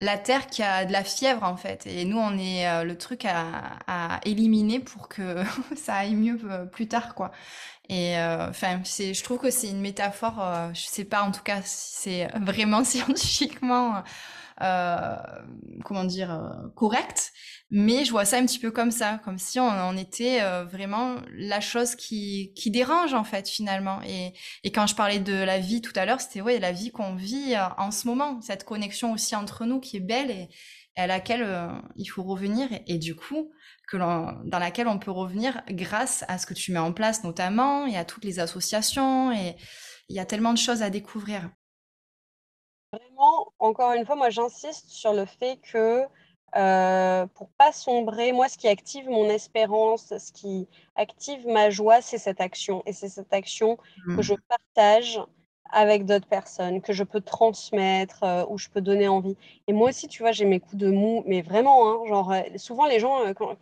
la Terre qui a de la fièvre, en fait. Et nous, on est euh, le truc à, éliminer pour que ça aille mieux euh, plus tard, quoi. Et enfin, je trouve que c'est une métaphore, je sais pas en tout cas si c'est vraiment scientifiquement comment dire, correcte. Mais je vois ça un petit peu comme ça, comme si on, était vraiment la chose qui, qui dérange en fait finalement. Et, et quand je parlais de la vie tout à l'heure, c'était ouais, la vie qu'on vit en ce moment, cette connexion aussi entre nous qui est belle et, à laquelle il faut revenir. et du coup, que dans laquelle on peut revenir grâce à ce que tu mets en place notamment et à toutes les associations et il y a tellement de choses à découvrir. Vraiment, encore une fois, moi j'insiste sur le fait que euh, pour pas sombrer, moi ce qui active mon espérance, ce qui active ma joie, c'est cette action et c'est cette action que mmh. je partage avec d'autres personnes, que je peux transmettre, euh, ou je peux donner envie. Et moi aussi, tu vois, j'ai mes coups de mou, mais vraiment, hein, genre, euh, souvent les gens, euh, quand,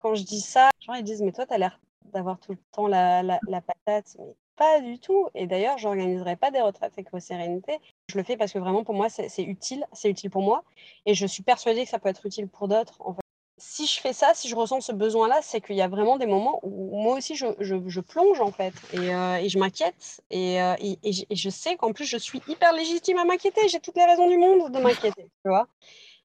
quand, je dis ça, genre, ils disent, mais toi, tu as l'air d'avoir tout le temps la, la, la, patate. Mais pas du tout. Et d'ailleurs, je n'organiserai pas des retraites éco-sérénité. Je le fais parce que vraiment, pour moi, c'est utile. C'est utile pour moi. Et je suis persuadée que ça peut être utile pour d'autres. En fait si je fais ça, si je ressens ce besoin-là, c'est qu'il y a vraiment des moments où moi aussi je, plonge en fait et, euh, je m'inquiète euh, et, je sais qu'en plus je suis hyper légitime à m'inquiéter. J'ai toutes les raisons du monde de m'inquiéter, tu vois.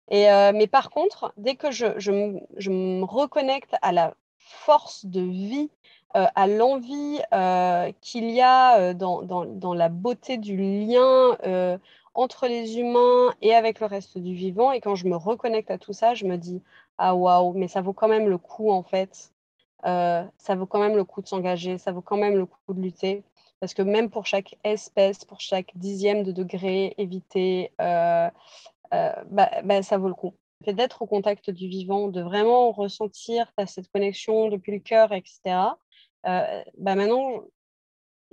Et, euh, mais par contre, dès que je, me reconnecte à la force de vie, à l'envie qu'il y a dans, dans, la beauté du lien entre les humains et avec le reste du vivant, et quand je me reconnecte à tout ça, je me dis ah waouh, mais ça vaut quand même le coup en fait. Euh, ça vaut quand même le coup de s'engager, ça vaut quand même le coup de lutter. Parce que même pour chaque espèce, pour chaque dixième de degré évité, euh, euh, bah, bah, ça vaut le coup. D'être au contact du vivant, de vraiment ressentir cette connexion depuis le cœur, etc. bah maintenant,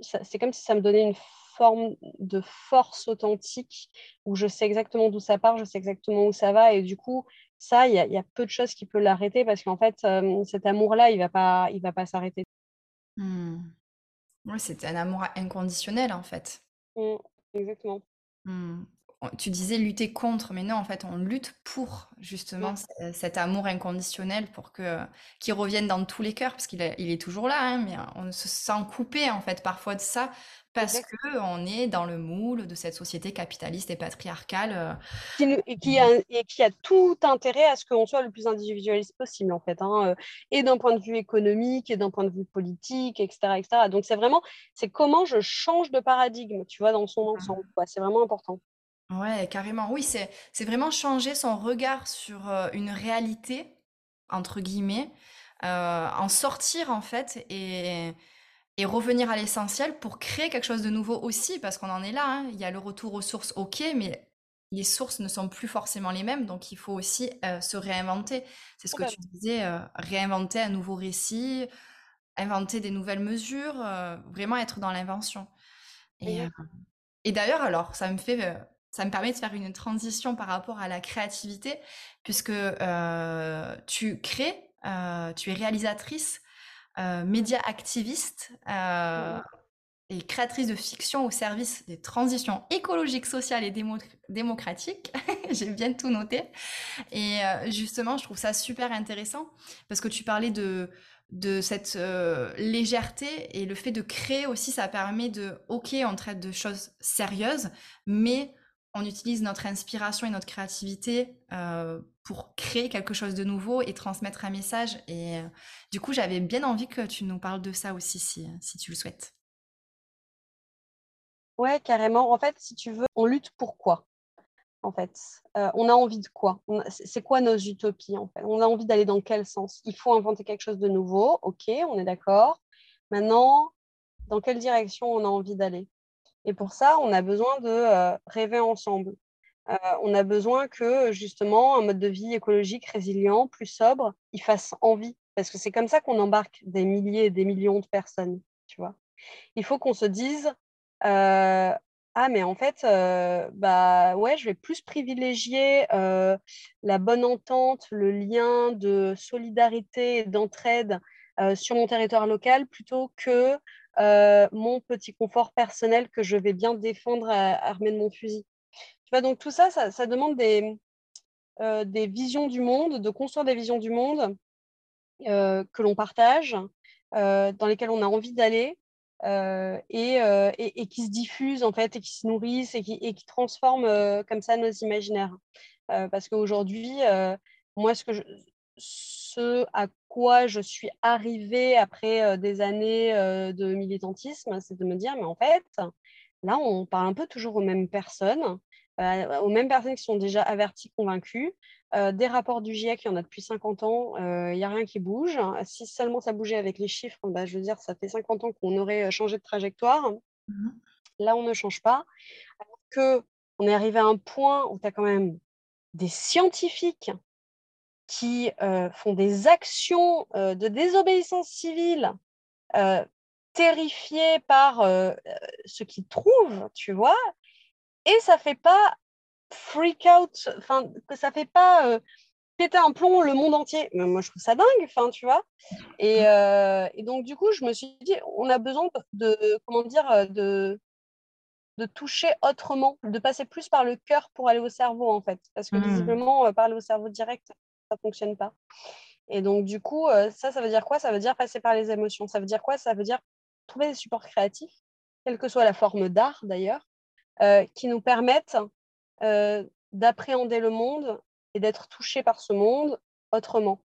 c'est comme si ça me donnait une forme de force authentique où je sais exactement d'où ça part, je sais exactement où ça va. Et du coup, ça, il y, a peu de choses qui peuvent l'arrêter parce qu'en fait, cet amour-là, il ne va pas, il va pas s'arrêter. Mmh. C'est un amour inconditionnel, en fait. Mmh, exactement. Mmh. Tu disais lutter contre, mais non, en fait, on lutte pour justement cet amour inconditionnel pour que qu'il revienne dans tous les cœurs, parce qu'il il est toujours là, hein, mais on se sent coupé en fait parfois de ça parce qu'on est dans le moule de cette société capitaliste et patriarcale. Euh, et, qui a, et, qui a, tout intérêt à ce qu'on soit le plus individualiste possible, en fait, hein, euh, et d'un point de vue économique, et d'un point de vue politique, etc. etc. Donc, c'est vraiment, c'est comment je change de paradigme, tu vois, dans son ensemble. C'est vraiment important. Ouais, carrément. Oui, c'est, c'est vraiment changer son regard sur euh, une réalité, entre guillemets, en sortir, en fait, et et revenir à l'essentiel pour créer quelque chose de nouveau aussi, parce qu'on en est là. Hein. Il y a le retour aux sources, ok, mais les sources ne sont plus forcément les mêmes, donc il faut aussi euh, se réinventer. C'est ce que tu disais, euh, réinventer un nouveau récit, inventer des nouvelles mesures, euh, vraiment être dans l'invention. Et, et d'ailleurs, alors, ça me fait, ça me permet de faire une transition par rapport à la créativité, puisque tu crées, tu es réalisatrice euh, média activiste euh, et créatrice de fiction au service des transitions écologiques, sociales et démocratiques. J'ai bien tout noté. Et euh, justement, je trouve ça super intéressant parce que tu parlais de, de cette légèreté et le fait de créer aussi, ça permet de, ok, on traite de choses sérieuses, mais on utilise notre inspiration et notre créativité euh, pour créer quelque chose de nouveau et transmettre un message. Et euh, du coup, j'avais bien envie que tu nous parles de ça aussi, si, si tu le souhaites. Ouais, carrément. En fait, si tu veux, on lutte pour quoi En fait, euh, on a envie de quoi? C'est quoi nos utopies en fait? On a envie d'aller dans quel sens? Il faut inventer quelque chose de nouveau. Ok, on est d'accord. Maintenant, dans quelle direction on a envie d'aller? Et pour ça, on a besoin de euh, rêver ensemble. Euh, on a besoin que justement un mode de vie écologique, résilient, plus sobre, il fasse envie. Parce que c'est comme ça qu'on embarque des milliers et des millions de personnes. Tu vois il faut qu'on se dise euh, ah mais en fait bah ouais je vais plus privilégier la bonne entente le lien de solidarité et d'entraide sur mon territoire local plutôt que euh, mon petit confort personnel que je vais bien défendre armé de mon fusil. Tu vois, donc tout ça, ça, demande des, euh, des visions du monde, de construire des visions du monde euh, que l'on partage, dans lesquelles on a envie d'aller. et, qui se diffusent en fait et qui se nourrissent et qui, transforment comme ça nos imaginaires. parce qu'aujourd'hui, moi, ce, que ce à quoi je suis arrivée après des années de militantisme, c'est de me dire, mais en fait, là, on parle un peu toujours aux mêmes personnes, aux mêmes personnes qui sont déjà averties, convaincues. des rapports du GIEC, il y en a depuis 50 ans, il n'y a rien qui bouge. Si seulement ça bougeait avec les chiffres, bah, je veux dire, ça fait 50 ans qu'on aurait changé de trajectoire. Mmh là, on ne change pas. Alors qu'on est arrivé à un point où tu as quand même des scientifiques qui font des actions de désobéissance civile terrifiés par ce qu'ils trouvent, tu vois, et ça fait pas freak out, enfin, ça fait pas péter un plomb le monde entier. Mais moi, je trouve ça dingue, enfin, tu vois. Et, et, donc, du coup, je me suis dit, on a besoin de, comment dire, de, de toucher autrement, de passer plus par le cœur pour aller au cerveau, en fait. Parce que mmh. visiblement, parler au cerveau direct, ça fonctionne pas. Et donc, du coup, euh, ça, ça veut dire quoi? Ça veut dire passer par les émotions. Ça veut dire quoi? Ça veut dire trouver des supports créatifs, quelle que soit la forme d'art d'ailleurs, euh, qui nous permettent euh, d'appréhender le monde et d'être touché par ce monde autrement.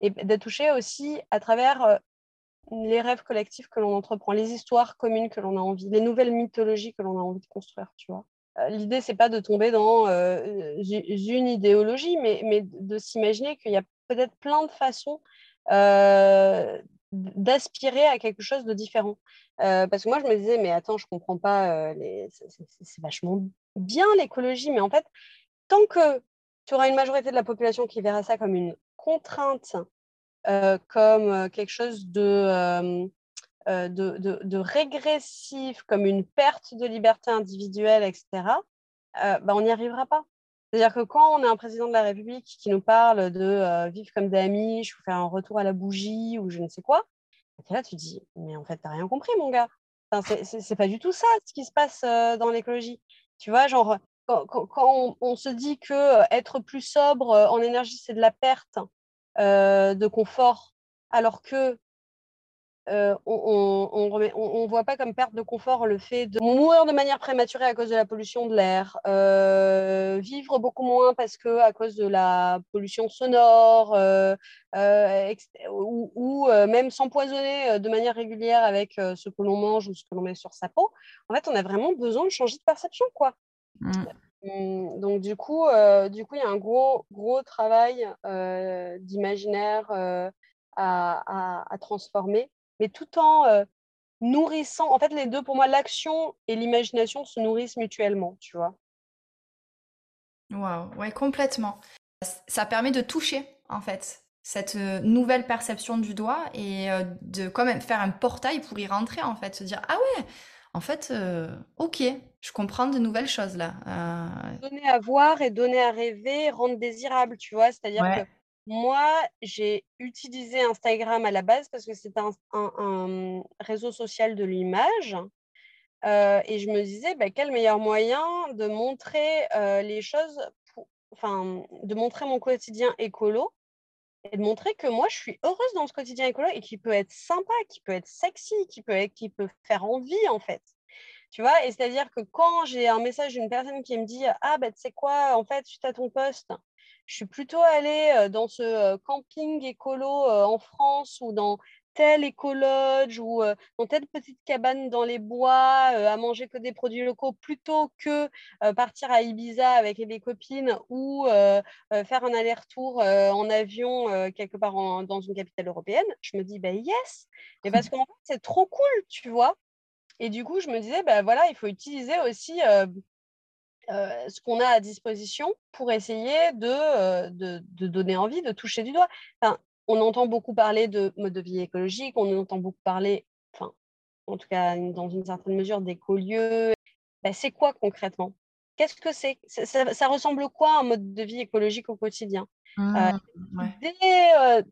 Et d'être touché aussi à travers les rêves collectifs que l'on entreprend, les histoires communes que l'on a envie, les nouvelles mythologies que l'on a envie de construire, tu vois. Euh, l'idée, c'est pas de tomber dans euh, une idéologie, mais, mais de s'imaginer qu'il y a peut-être plein de façons euh, d'aspirer à quelque chose de différent. parce que moi, je me disais, mais attends, je comprends pas, c'est vachement bien l'écologie, mais en fait, tant que tu auras une majorité de la population qui verra ça comme une contrainte, comme quelque chose de euh, de, régressif, comme une perte de liberté individuelle, etc., euh, bah, on n'y arrivera pas. C'est-à-dire que quand on a un président de la République qui nous parle de euh, vivre comme des amis, je vous faire un retour à la bougie ou je ne sais quoi, là, tu dis, mais en fait, tu n'as rien compris, mon gars. C'est pas du tout ça ce qui se passe dans l'écologie. Tu vois, genre, quand, on, se dit que être plus sobre en énergie, c'est de la perte de confort, alors que euh, on ne voit pas comme perte de confort le fait de mourir de manière prématurée à cause de la pollution de l'air, euh, vivre beaucoup moins parce que à cause de la pollution sonore, euh, ou, même s'empoisonner de manière régulière avec ce que l'on mange ou ce que l'on met sur sa peau. En fait, on a vraiment besoin de changer de perception, quoi. Mmh. Mmh, donc du coup, du coup, il y a un gros, gros travail d'imaginaire à, à, transformer mais tout en euh, nourrissant. En fait, les deux, pour moi, l'action et l'imagination se nourrissent mutuellement, tu vois? Waouh, ouais, complètement. Ça permet de toucher, en fait, cette euh, nouvelle perception du doigt et euh, de quand même faire un portail pour y rentrer, en fait, se dire ah ouais, en fait, ok, je comprends de nouvelles choses là. Donner à voir et donner à rêver, rendre désirable, tu vois, c'est-à-dire que moi, j'ai utilisé Instagram à la base parce que c'est un, réseau social de l'image. Euh, et je me disais, bah, quel meilleur moyen de montrer euh, les choses, enfin, de montrer mon quotidien écolo et de montrer que moi, je suis heureuse dans ce quotidien écolo et qui peut être sympa, qui peut être sexy, qui peut, qui peut faire envie, en fait. Tu vois, et c'est-à-dire que quand j'ai un message d'une personne qui me dit, ah, ben, tu sais quoi, en fait, suite à ton poste, je suis plutôt allée dans ce camping écolo en France ou dans tel écologe ou dans telle petite cabane dans les bois à manger que des produits locaux plutôt que partir à Ibiza avec des copines ou faire un aller-retour en avion quelque part dans une capitale européenne, je me dis bah yes, et parce qu'en fait c'est trop cool, tu vois? Et du coup, je me disais, bah voilà, il faut utiliser aussi euh, ce qu'on a à disposition pour essayer euh, de, de, donner envie, de toucher du doigt. on entend beaucoup parler de mode de vie écologique, on entend beaucoup parler, enfin, en tout cas dans une certaine mesure, d'écolieux. Ben, c'est quoi concrètement? Qu'est-ce que c'est? Ça, ressemble quoi un mode de vie écologique au quotidien? Euh, mmh,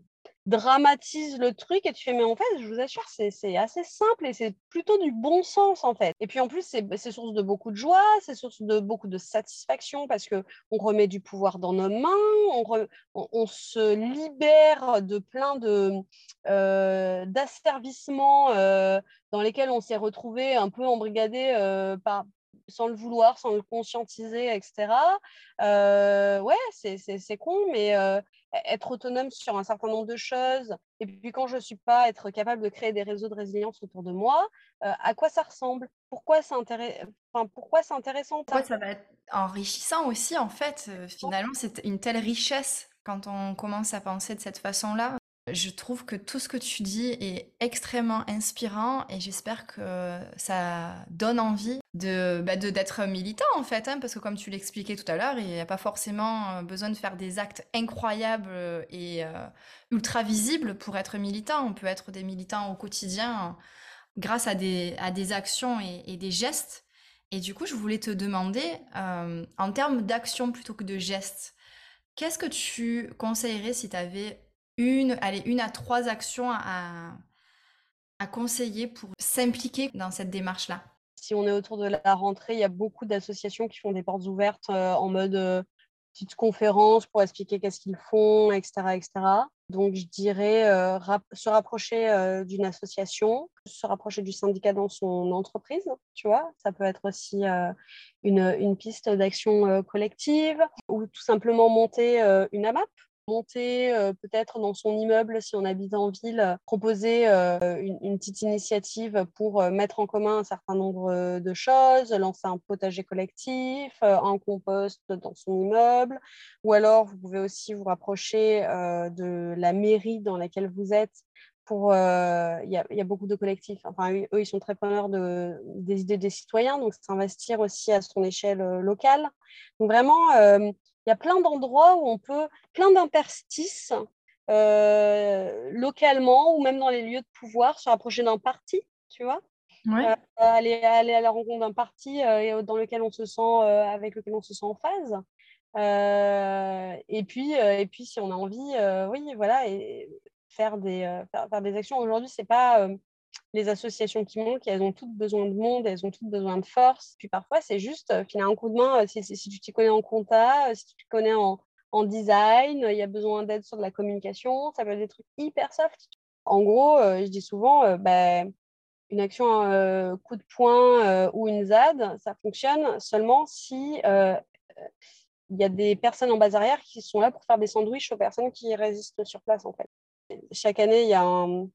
dramatise le truc et tu fais mais en fait je vous assure c'est assez simple et c'est plutôt du bon sens en fait et puis en plus c'est source de beaucoup de joie c'est source de beaucoup de satisfaction parce que on remet du pouvoir dans nos mains on, on, se libère de plein de euh, d'asservissements euh, dans lesquels on s'est retrouvé un peu embrigadé euh, par sans le vouloir, sans le conscientiser, etc. Ouais, c'est con, mais être autonome sur un certain nombre de choses, et puis quand je ne suis pas, être capable de créer des réseaux de résilience autour de moi, euh, à quoi ça ressemble? Pourquoi c'est enfin, pourquoi intéressant Pourquoi ça va être enrichissant aussi, en fait Finalement, c'est une telle richesse quand on commence à penser de cette façon-là. Je trouve que tout ce que tu dis est extrêmement inspirant et j'espère que ça donne envie de bah, d'être militant en fait, hein, parce que comme tu l'expliquais tout à l'heure, il n'y a pas forcément euh, besoin de faire des actes incroyables et euh, ultra visibles pour être militant. On peut être des militants au quotidien grâce à des, à des actions et, des gestes. Et du coup, je voulais te demander, euh, en termes d'actions plutôt que de gestes, qu'est-ce que tu conseillerais si tu avais une, allez, une à trois actions à, conseiller pour s'impliquer dans cette démarche-là Si on est autour de la rentrée, il y a beaucoup d'associations qui font des portes ouvertes euh, en mode euh, petite conférence pour expliquer qu'est-ce qu'ils font, etc., etc. Donc, je dirais euh, se rapprocher d'une association, se rapprocher du syndicat dans son entreprise, tu vois. Ça peut être aussi une, une, piste d'action collective ou tout simplement monter une AMAP, monter euh, peut-être dans son immeuble si on habite en ville, proposer euh, une, petite initiative pour euh, mettre en commun un certain nombre de choses, lancer un potager collectif, un compost dans son immeuble, ou alors vous pouvez aussi vous rapprocher de la mairie dans laquelle vous êtes il y, a beaucoup de collectifs. Enfin, eux, ils sont très preneurs de, des idées des citoyens, donc s'investir aussi à son échelle locale. Donc vraiment, il y a plein d'endroits où on peut, plein d'interstices euh, localement ou même dans les lieux de pouvoir se rapprocher d'un parti, tu vois. Euh, aller, aller à la rencontre d'un parti euh, dans lequel on se sent, avec lequel on se sent en phase. et, puis, et puis, si on a envie, oui, voilà, et faire, des, faire, faire des actions. Aujourd'hui, c'est pas les associations qui montent, elles ont toutes besoin de monde, elles ont toutes besoin de force. Puis parfois, c'est juste euh, filer un coup de main euh, si, tu t'y connais en compta, euh, si tu te connais en, design, il y a besoin d'aide sur de la communication, ça peut être des trucs hyper soft. En gros, je dis souvent, bah, une action coup de poing ou une ZAD, ça fonctionne seulement si il y a des personnes en base arrière qui sont là pour faire des sandwichs aux personnes qui résistent sur place en fait. Chaque année, il y a un,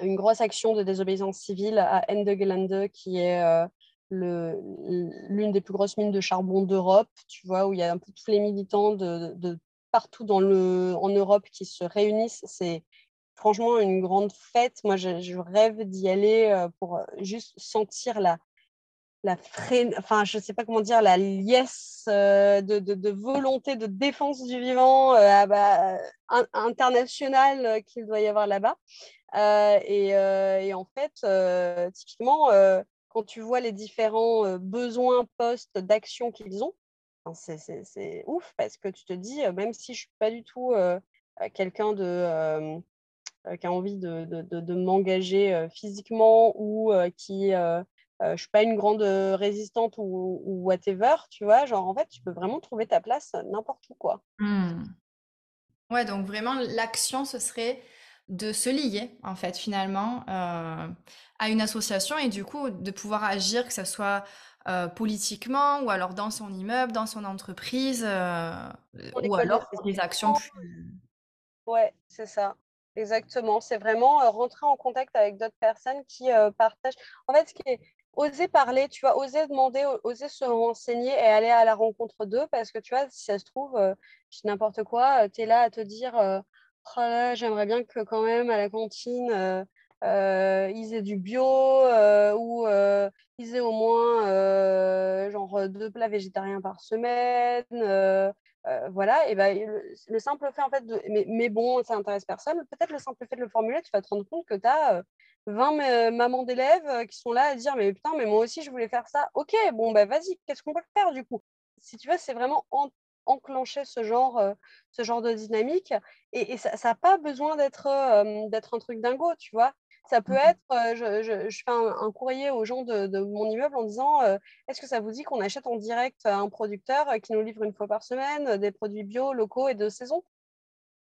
une grosse action de désobéissance civile à Endegelande, qui est euh, l'une des plus grosses mines de charbon d'Europe, tu vois, où il y a un peu tous les militants de, de partout dans le, en Europe qui se réunissent. C'est franchement une grande fête. Moi, je, rêve d'y aller euh, pour juste sentir la, la enfin, je sais pas comment dire, la liesse euh, de, de, volonté de défense du vivant euh, bah, internationale qu'il doit y avoir là-bas. Euh, euh, et, en fait, euh, typiquement, quand tu vois les différents besoins, postes d'action qu'ils ont, c'est ouf parce que tu te dis, même si je ne suis pas du tout quelqu'un de qui a envie de, m'engager physiquement ou qui je ne suis pas une grande résistante ou, whatever, tu vois, genre en fait, tu peux vraiment trouver ta place n'importe où, quoi. Mmh. Ouais, donc vraiment, l'action, ce serait de se lier, en fait, finalement, euh, à une association et du coup, de pouvoir agir, que ce soit euh, politiquement ou alors dans son immeuble, dans son entreprise, euh, ou alors des actions plus... Ouais, c'est ça. Exactement. C'est vraiment rentrer en contact avec d'autres personnes qui partagent. En fait, ce qui est oser parler, tu vois, oser demander, oser se renseigner et aller à la rencontre d'eux parce que tu vois, si ça se trouve, n'importe quoi, tu es là à te dire Oh j'aimerais bien que quand même à la cantine, euh, euh, ils aient du bio euh, ou ils aient au moins genre deux plats végétariens par semaine. voilà, et ben, le, simple fait en fait. Mais, bon, ça n'intéresse personne. Peut-être le simple fait de le formuler, tu vas te rendre compte que tu as 20 mamans d'élèves qui sont là à dire Mais putain, mais moi aussi je voulais faire ça. Ok, bon, bah vas-y, qu'est-ce qu'on peut faire du coup? Si tu veux, c'est vraiment enclencher ce genre, ce genre de dynamique. Et, ça n'a pas besoin d'être d'être un truc dingo, tu vois. Ça peut mmh être, je, fais un, courrier aux gens de, mon immeuble en disant est-ce que ça vous dit qu'on achète en direct un producteur qui nous livre une fois par semaine des produits bio, locaux et de saison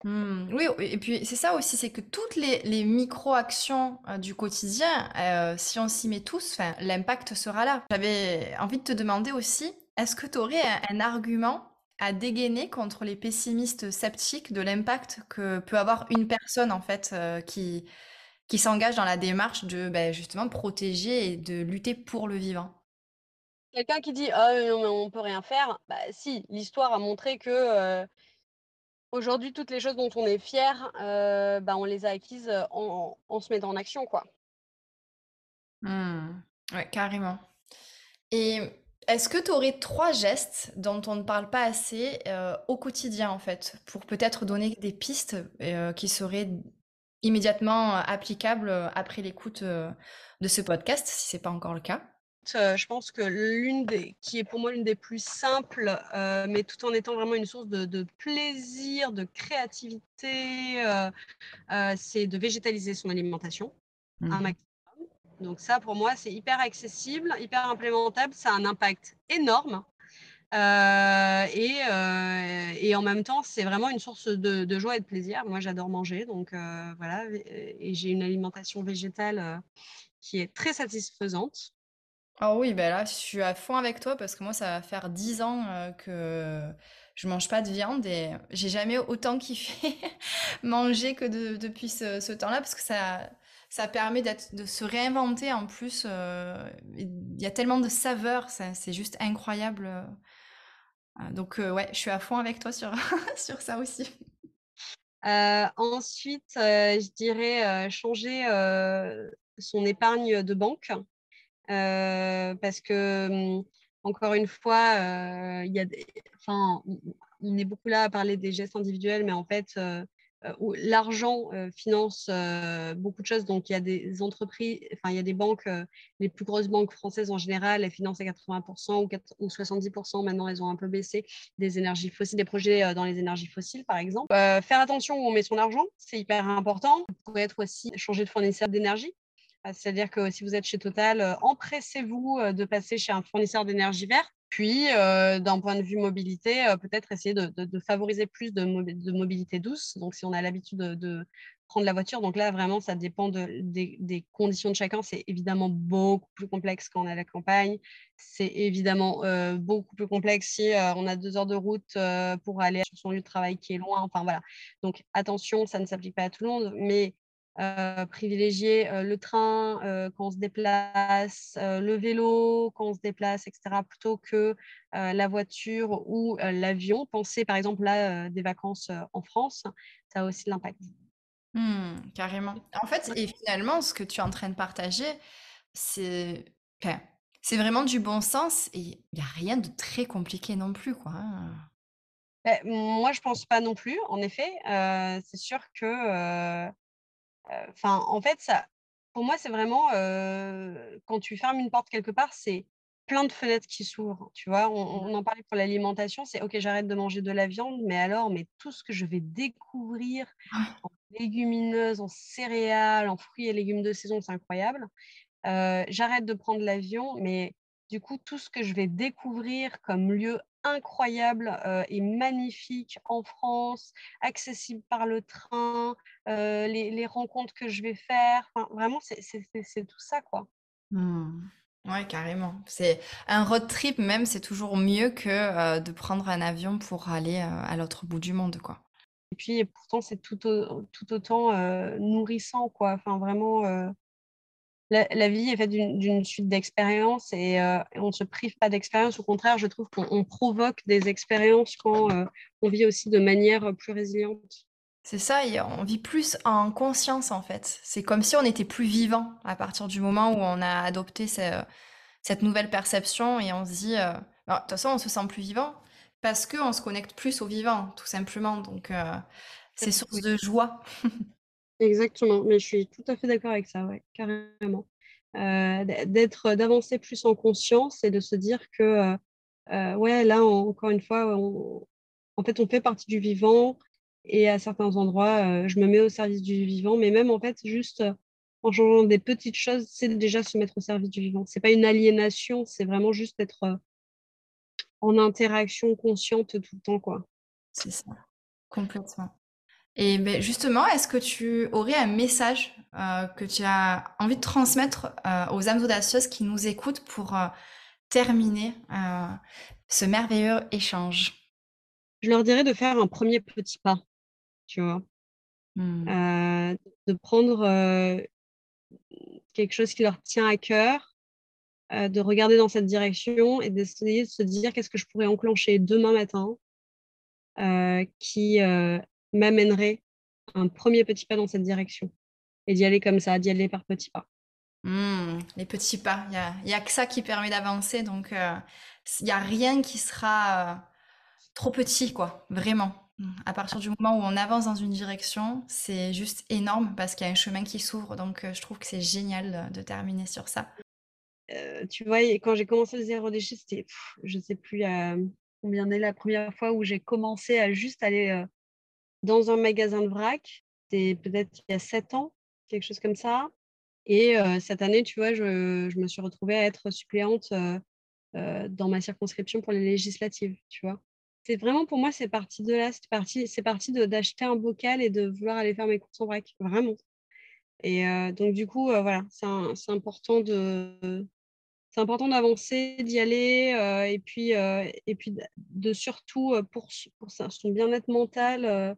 mmh, oui, et puis c'est ça aussi, c'est que toutes les, micro-actions du quotidien, si on s'y met tous, l'impact sera là. J'avais envie de te demander aussi, est-ce que tu aurais un, argument à dégainer contre les pessimistes sceptiques de l'impact que peut avoir une personne en fait qui, qui s'engage dans la démarche de ben, justement protéger et de lutter pour le vivant. Quelqu'un qui dit non mais on peut rien faire, bah si l'histoire a montré que euh, aujourd'hui toutes les choses dont on est fier, euh, bah, on les a acquises en, se mettant en action quoi. Mmh. Ouais carrément. Et est-ce que tu aurais trois gestes dont on ne parle pas assez euh, au quotidien en fait, pour peut-être donner des pistes qui seraient immédiatement euh, applicable euh, après l'écoute euh, de ce podcast, si ce n'est pas encore le cas? Je pense que l'une des, qui est pour moi l'une des plus simples, mais tout en étant vraiment une source de, plaisir, de créativité, c'est de végétaliser son alimentation un maximum. Donc ça, pour moi, c'est hyper accessible, hyper implémentable, ça a un impact énorme. Euh, et, euh, et, en même temps, c'est vraiment une source de, joie et de plaisir. Moi, j'adore manger, donc euh, voilà. Et j'ai une alimentation végétale qui est très satisfaisante. Ah oui, ben là, je suis à fond avec toi parce que moi, ça va faire dix ans que je mange pas de viande et j'ai jamais autant kiffé manger que depuis ce, temps-là parce que ça, ça permet de se réinventer en plus. Il y a tellement de saveurs, c'est juste incroyable. Ah, donc ouais, je suis à fond avec toi sur, sur ça aussi. ensuite, je dirais changer son épargne de banque parce que, mmh, encore une fois, y a on est beaucoup là à parler des gestes individuels, mais en fait, euh, l'argent euh, finance euh, beaucoup de choses. Donc, il y a des entreprises, enfin, il y a des banques, les plus grosses banques françaises en général, elles financent à 80% ou, 70%. Maintenant, elles ont un peu baissé des énergies fossiles, des projets dans les énergies fossiles, par exemple. faire attention où on met son argent, c'est hyper important. Vous pourrait être aussi changer de fournisseur d'énergie. C'est-à-dire que si vous êtes chez Total, empressez-vous de passer chez un fournisseur d'énergie verte puis, euh, d'un point de vue mobilité, euh, peut-être essayer de, favoriser plus de, mobilité douce. Donc, si on a l'habitude de, prendre la voiture, donc là, vraiment, ça dépend des, conditions de chacun. C'est évidemment beaucoup plus complexe quand on est à la campagne. C'est évidemment euh, beaucoup plus complexe si on a deux heures de route pour aller sur son lieu de travail qui est loin. Enfin, voilà. Donc, attention, ça ne s'applique pas à tout le monde, mais euh, privilégier euh, le train euh, quand on se déplace, le vélo quand on se déplace, etc., plutôt que la voiture ou l'avion. Pensez par exemple là des vacances en France, ça a aussi de l'impact. Mmh, carrément. En fait, et finalement, ce que tu es en train de partager, c'est c'est vraiment du bon sens et il n'y a rien de très compliqué non plus, quoi. Hein. Ben, moi, je pense pas non plus, en effet. c'est sûr que Enfin, en fait, ça, pour moi, c'est vraiment quand tu fermes une porte quelque part, c'est plein de fenêtres qui s'ouvrent. Tu vois, on, en parlait pour l'alimentation, c'est ok, j'arrête de manger de la viande, mais alors, mais tout ce que je vais découvrir en légumineuses, en céréales, en fruits et légumes de saison, c'est incroyable. j'arrête de prendre l'avion, mais du coup, tout ce que je vais découvrir comme lieu incroyable et magnifique en France, accessible par le train, les, rencontres que je vais faire. vraiment, c'est tout ça, quoi. Mmh. Ouais, carrément. C'est un road trip même, c'est toujours mieux que de prendre un avion pour aller à l'autre bout du monde, quoi. Et puis, pourtant, c'est tout, tout autant nourrissant, quoi. Enfin, vraiment, la, vie est faite d'une suite d'expériences et, euh, on ne se prive pas d'expériences. Au contraire, je trouve qu'on provoque des expériences quand euh, on vit aussi de manière plus résiliente. C'est ça, on vit plus en conscience en fait. C'est comme si on était plus vivant à partir du moment où on a adopté cette nouvelle perception et on se dit, euh, de toute façon, on se sent plus vivant parce qu'on se connecte plus au vivant, tout simplement. Donc, c'est source de joie. Exactement, mais je suis tout à fait d'accord avec ça, ouais, carrément. Euh, d'être, d'avancer plus en conscience et de se dire que, euh, euh, ouais, là, encore une fois, en fait, on fait partie du vivant et à certains endroits, je me mets au service du vivant, mais même en fait, juste en changeant des petites choses, c'est déjà se mettre au service du vivant. C'est pas une aliénation, c'est vraiment juste être en interaction consciente tout le temps, quoi. C'est ça, complètement. Et ben justement, est-ce que tu aurais un message euh, que tu as envie de transmettre euh, aux âmes audacieuses qui nous écoutent pour euh, terminer ce merveilleux échange? Je leur dirais de faire un premier petit pas, tu vois. Mmh. de prendre quelque chose qui leur tient à cœur, de regarder dans cette direction et d'essayer de se dire qu'est-ce que je pourrais enclencher demain matin qui m'amènerait un premier petit pas dans cette direction et d'y aller comme ça, d'y aller par petits pas. Mmh, les petits pas, il n'y a, que ça qui permet d'avancer, donc il n'y a rien qui sera trop petit, quoi, vraiment. À partir du moment où on avance dans une direction, c'est juste énorme parce qu'il y a un chemin qui s'ouvre, donc je trouve que c'est génial de, terminer sur ça. tu vois, quand j'ai commencé le zéro déchet, c'était, je ne sais plus combien est la première fois où j'ai commencé à juste aller dans un magasin de vrac. C'était peut-être il y a sept ans, quelque chose comme ça. Et cette année, tu vois, je, me suis retrouvée à être suppléante dans ma circonscription pour les législatives, tu vois. C'est vraiment pour moi, c'est parti de là, c'est parti, c'est parti d'acheter un bocal et de vouloir aller faire mes courses en vrac, vraiment. Et donc du coup, voilà, c'est important de, c'est important d'avancer, d'y aller, et puis, et puis de surtout pour, pour son bien-être mental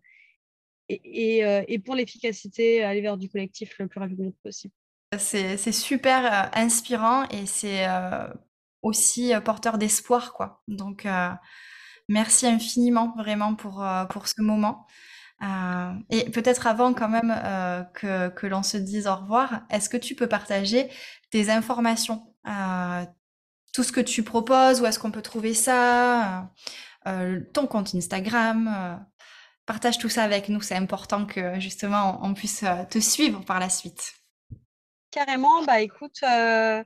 et, pour l'efficacité, aller vers du collectif le plus rapidement possible. C'est super inspirant et c'est aussi porteur d'espoir. Donc, merci infiniment vraiment pour, pour ce moment. et peut-être avant quand même que, que l'on se dise au revoir, est-ce que tu peux partager tes informations, tout ce que tu proposes, où est-ce qu'on peut trouver ça, ton compte Instagram Partage tout ça avec nous, c'est important que justement on puisse euh, te suivre par la suite. Carrément, bah écoute, euh,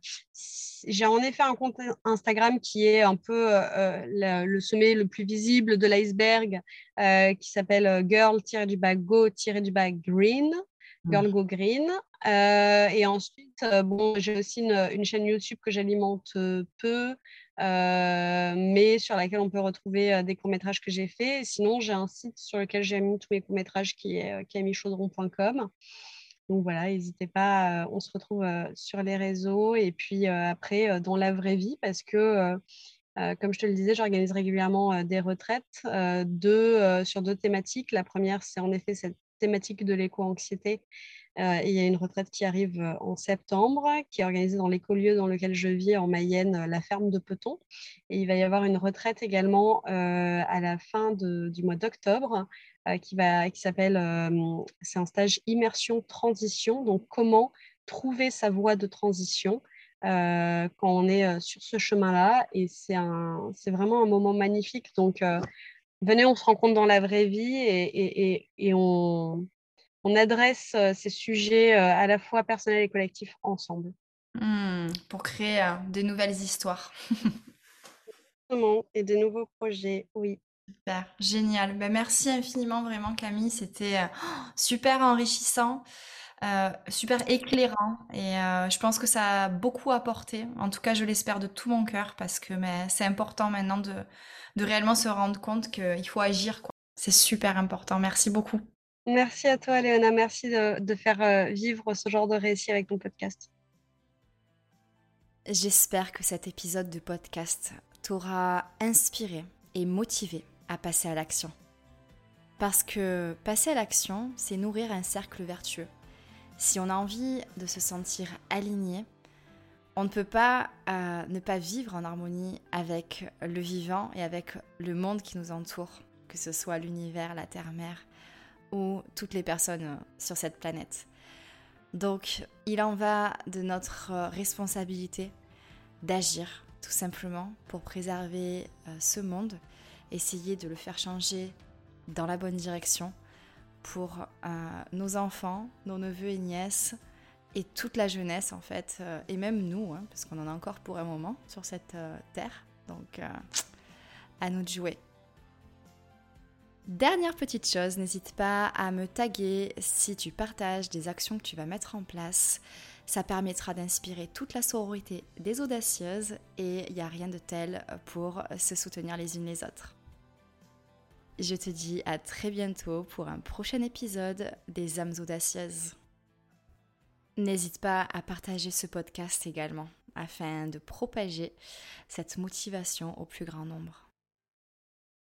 j'ai en effet un compte Instagram qui est un peu euh, le, sommet le plus visible de l'iceberg, qui s'appelle girl-go-green, mmh. girl go green. et ensuite, bon, j'ai aussi une, une, chaîne YouTube que j'alimente peu, euh, mais sur laquelle on peut retrouver euh, des courts-métrages que j'ai faits. Sinon, j'ai un site sur lequel j'ai mis tous mes courts-métrages qui est euh, camichaudron.com. Donc voilà, n'hésitez pas, on se retrouve sur les réseaux et puis après dans la vraie vie parce que, comme je te le disais, j'organise régulièrement des retraites deux, sur deux thématiques. La première, c'est en effet cette thématique de l'éco-anxiété il y a une retraite qui arrive en septembre, qui est organisée dans l'écolieu dans lequel je vis en Mayenne, la ferme de Peton. Et il va y avoir une retraite également à la fin du mois d'octobre qui, s'appelle, c'est un stage immersion transition. Donc, comment trouver sa voie de transition quand on est sur ce chemin-là. Et c'est vraiment un moment magnifique. Donc, venez, on se rencontre dans la vraie vie et, et, et on, on adresse ces sujets à la fois personnels et collectifs ensemble. Mmh, pour créer de nouvelles histoires. et de nouveaux projets, oui. Super, génial. Ben, merci infiniment vraiment Camille, c'était super enrichissant, super éclairant et je pense que ça a beaucoup apporté. En tout cas, je l'espère de tout mon cœur parce que mais, c'est important maintenant de, de réellement se rendre compte qu'il faut agir. C'est super important. Merci beaucoup. Merci à toi, Léona. Merci de, faire euh, vivre ce genre de récit avec ton podcast. J'espère que cet épisode de podcast t'aura inspiré et motivé à passer à l'action. Parce que passer à l'action, c'est nourrir un cercle vertueux. Si on a envie de se sentir aligné, on ne peut pas euh, ne pas vivre en harmonie avec le vivant et avec le monde qui nous entoure, que ce soit l'univers, la terre-mère, ou toutes les personnes sur cette planète. Donc il en va de notre responsabilité d'agir tout simplement pour préserver euh, ce monde, essayer de le faire changer dans la bonne direction pour nos enfants, nos neveux et nièces et toute la jeunesse en fait, et même nous, hein, parce qu'on en a encore pour un moment sur cette terre. Donc à nous de jouer. Dernière petite chose, n'hésite pas à me taguer si tu partages des actions que tu vas mettre en place. Ça permettra d'inspirer toute la sororité des audacieuses et il n'y a rien de tel pour se soutenir les unes les autres. Je te dis à très bientôt pour un prochain épisode des âmes audacieuses. N'hésite pas à partager ce podcast également afin de propager cette motivation au plus grand nombre.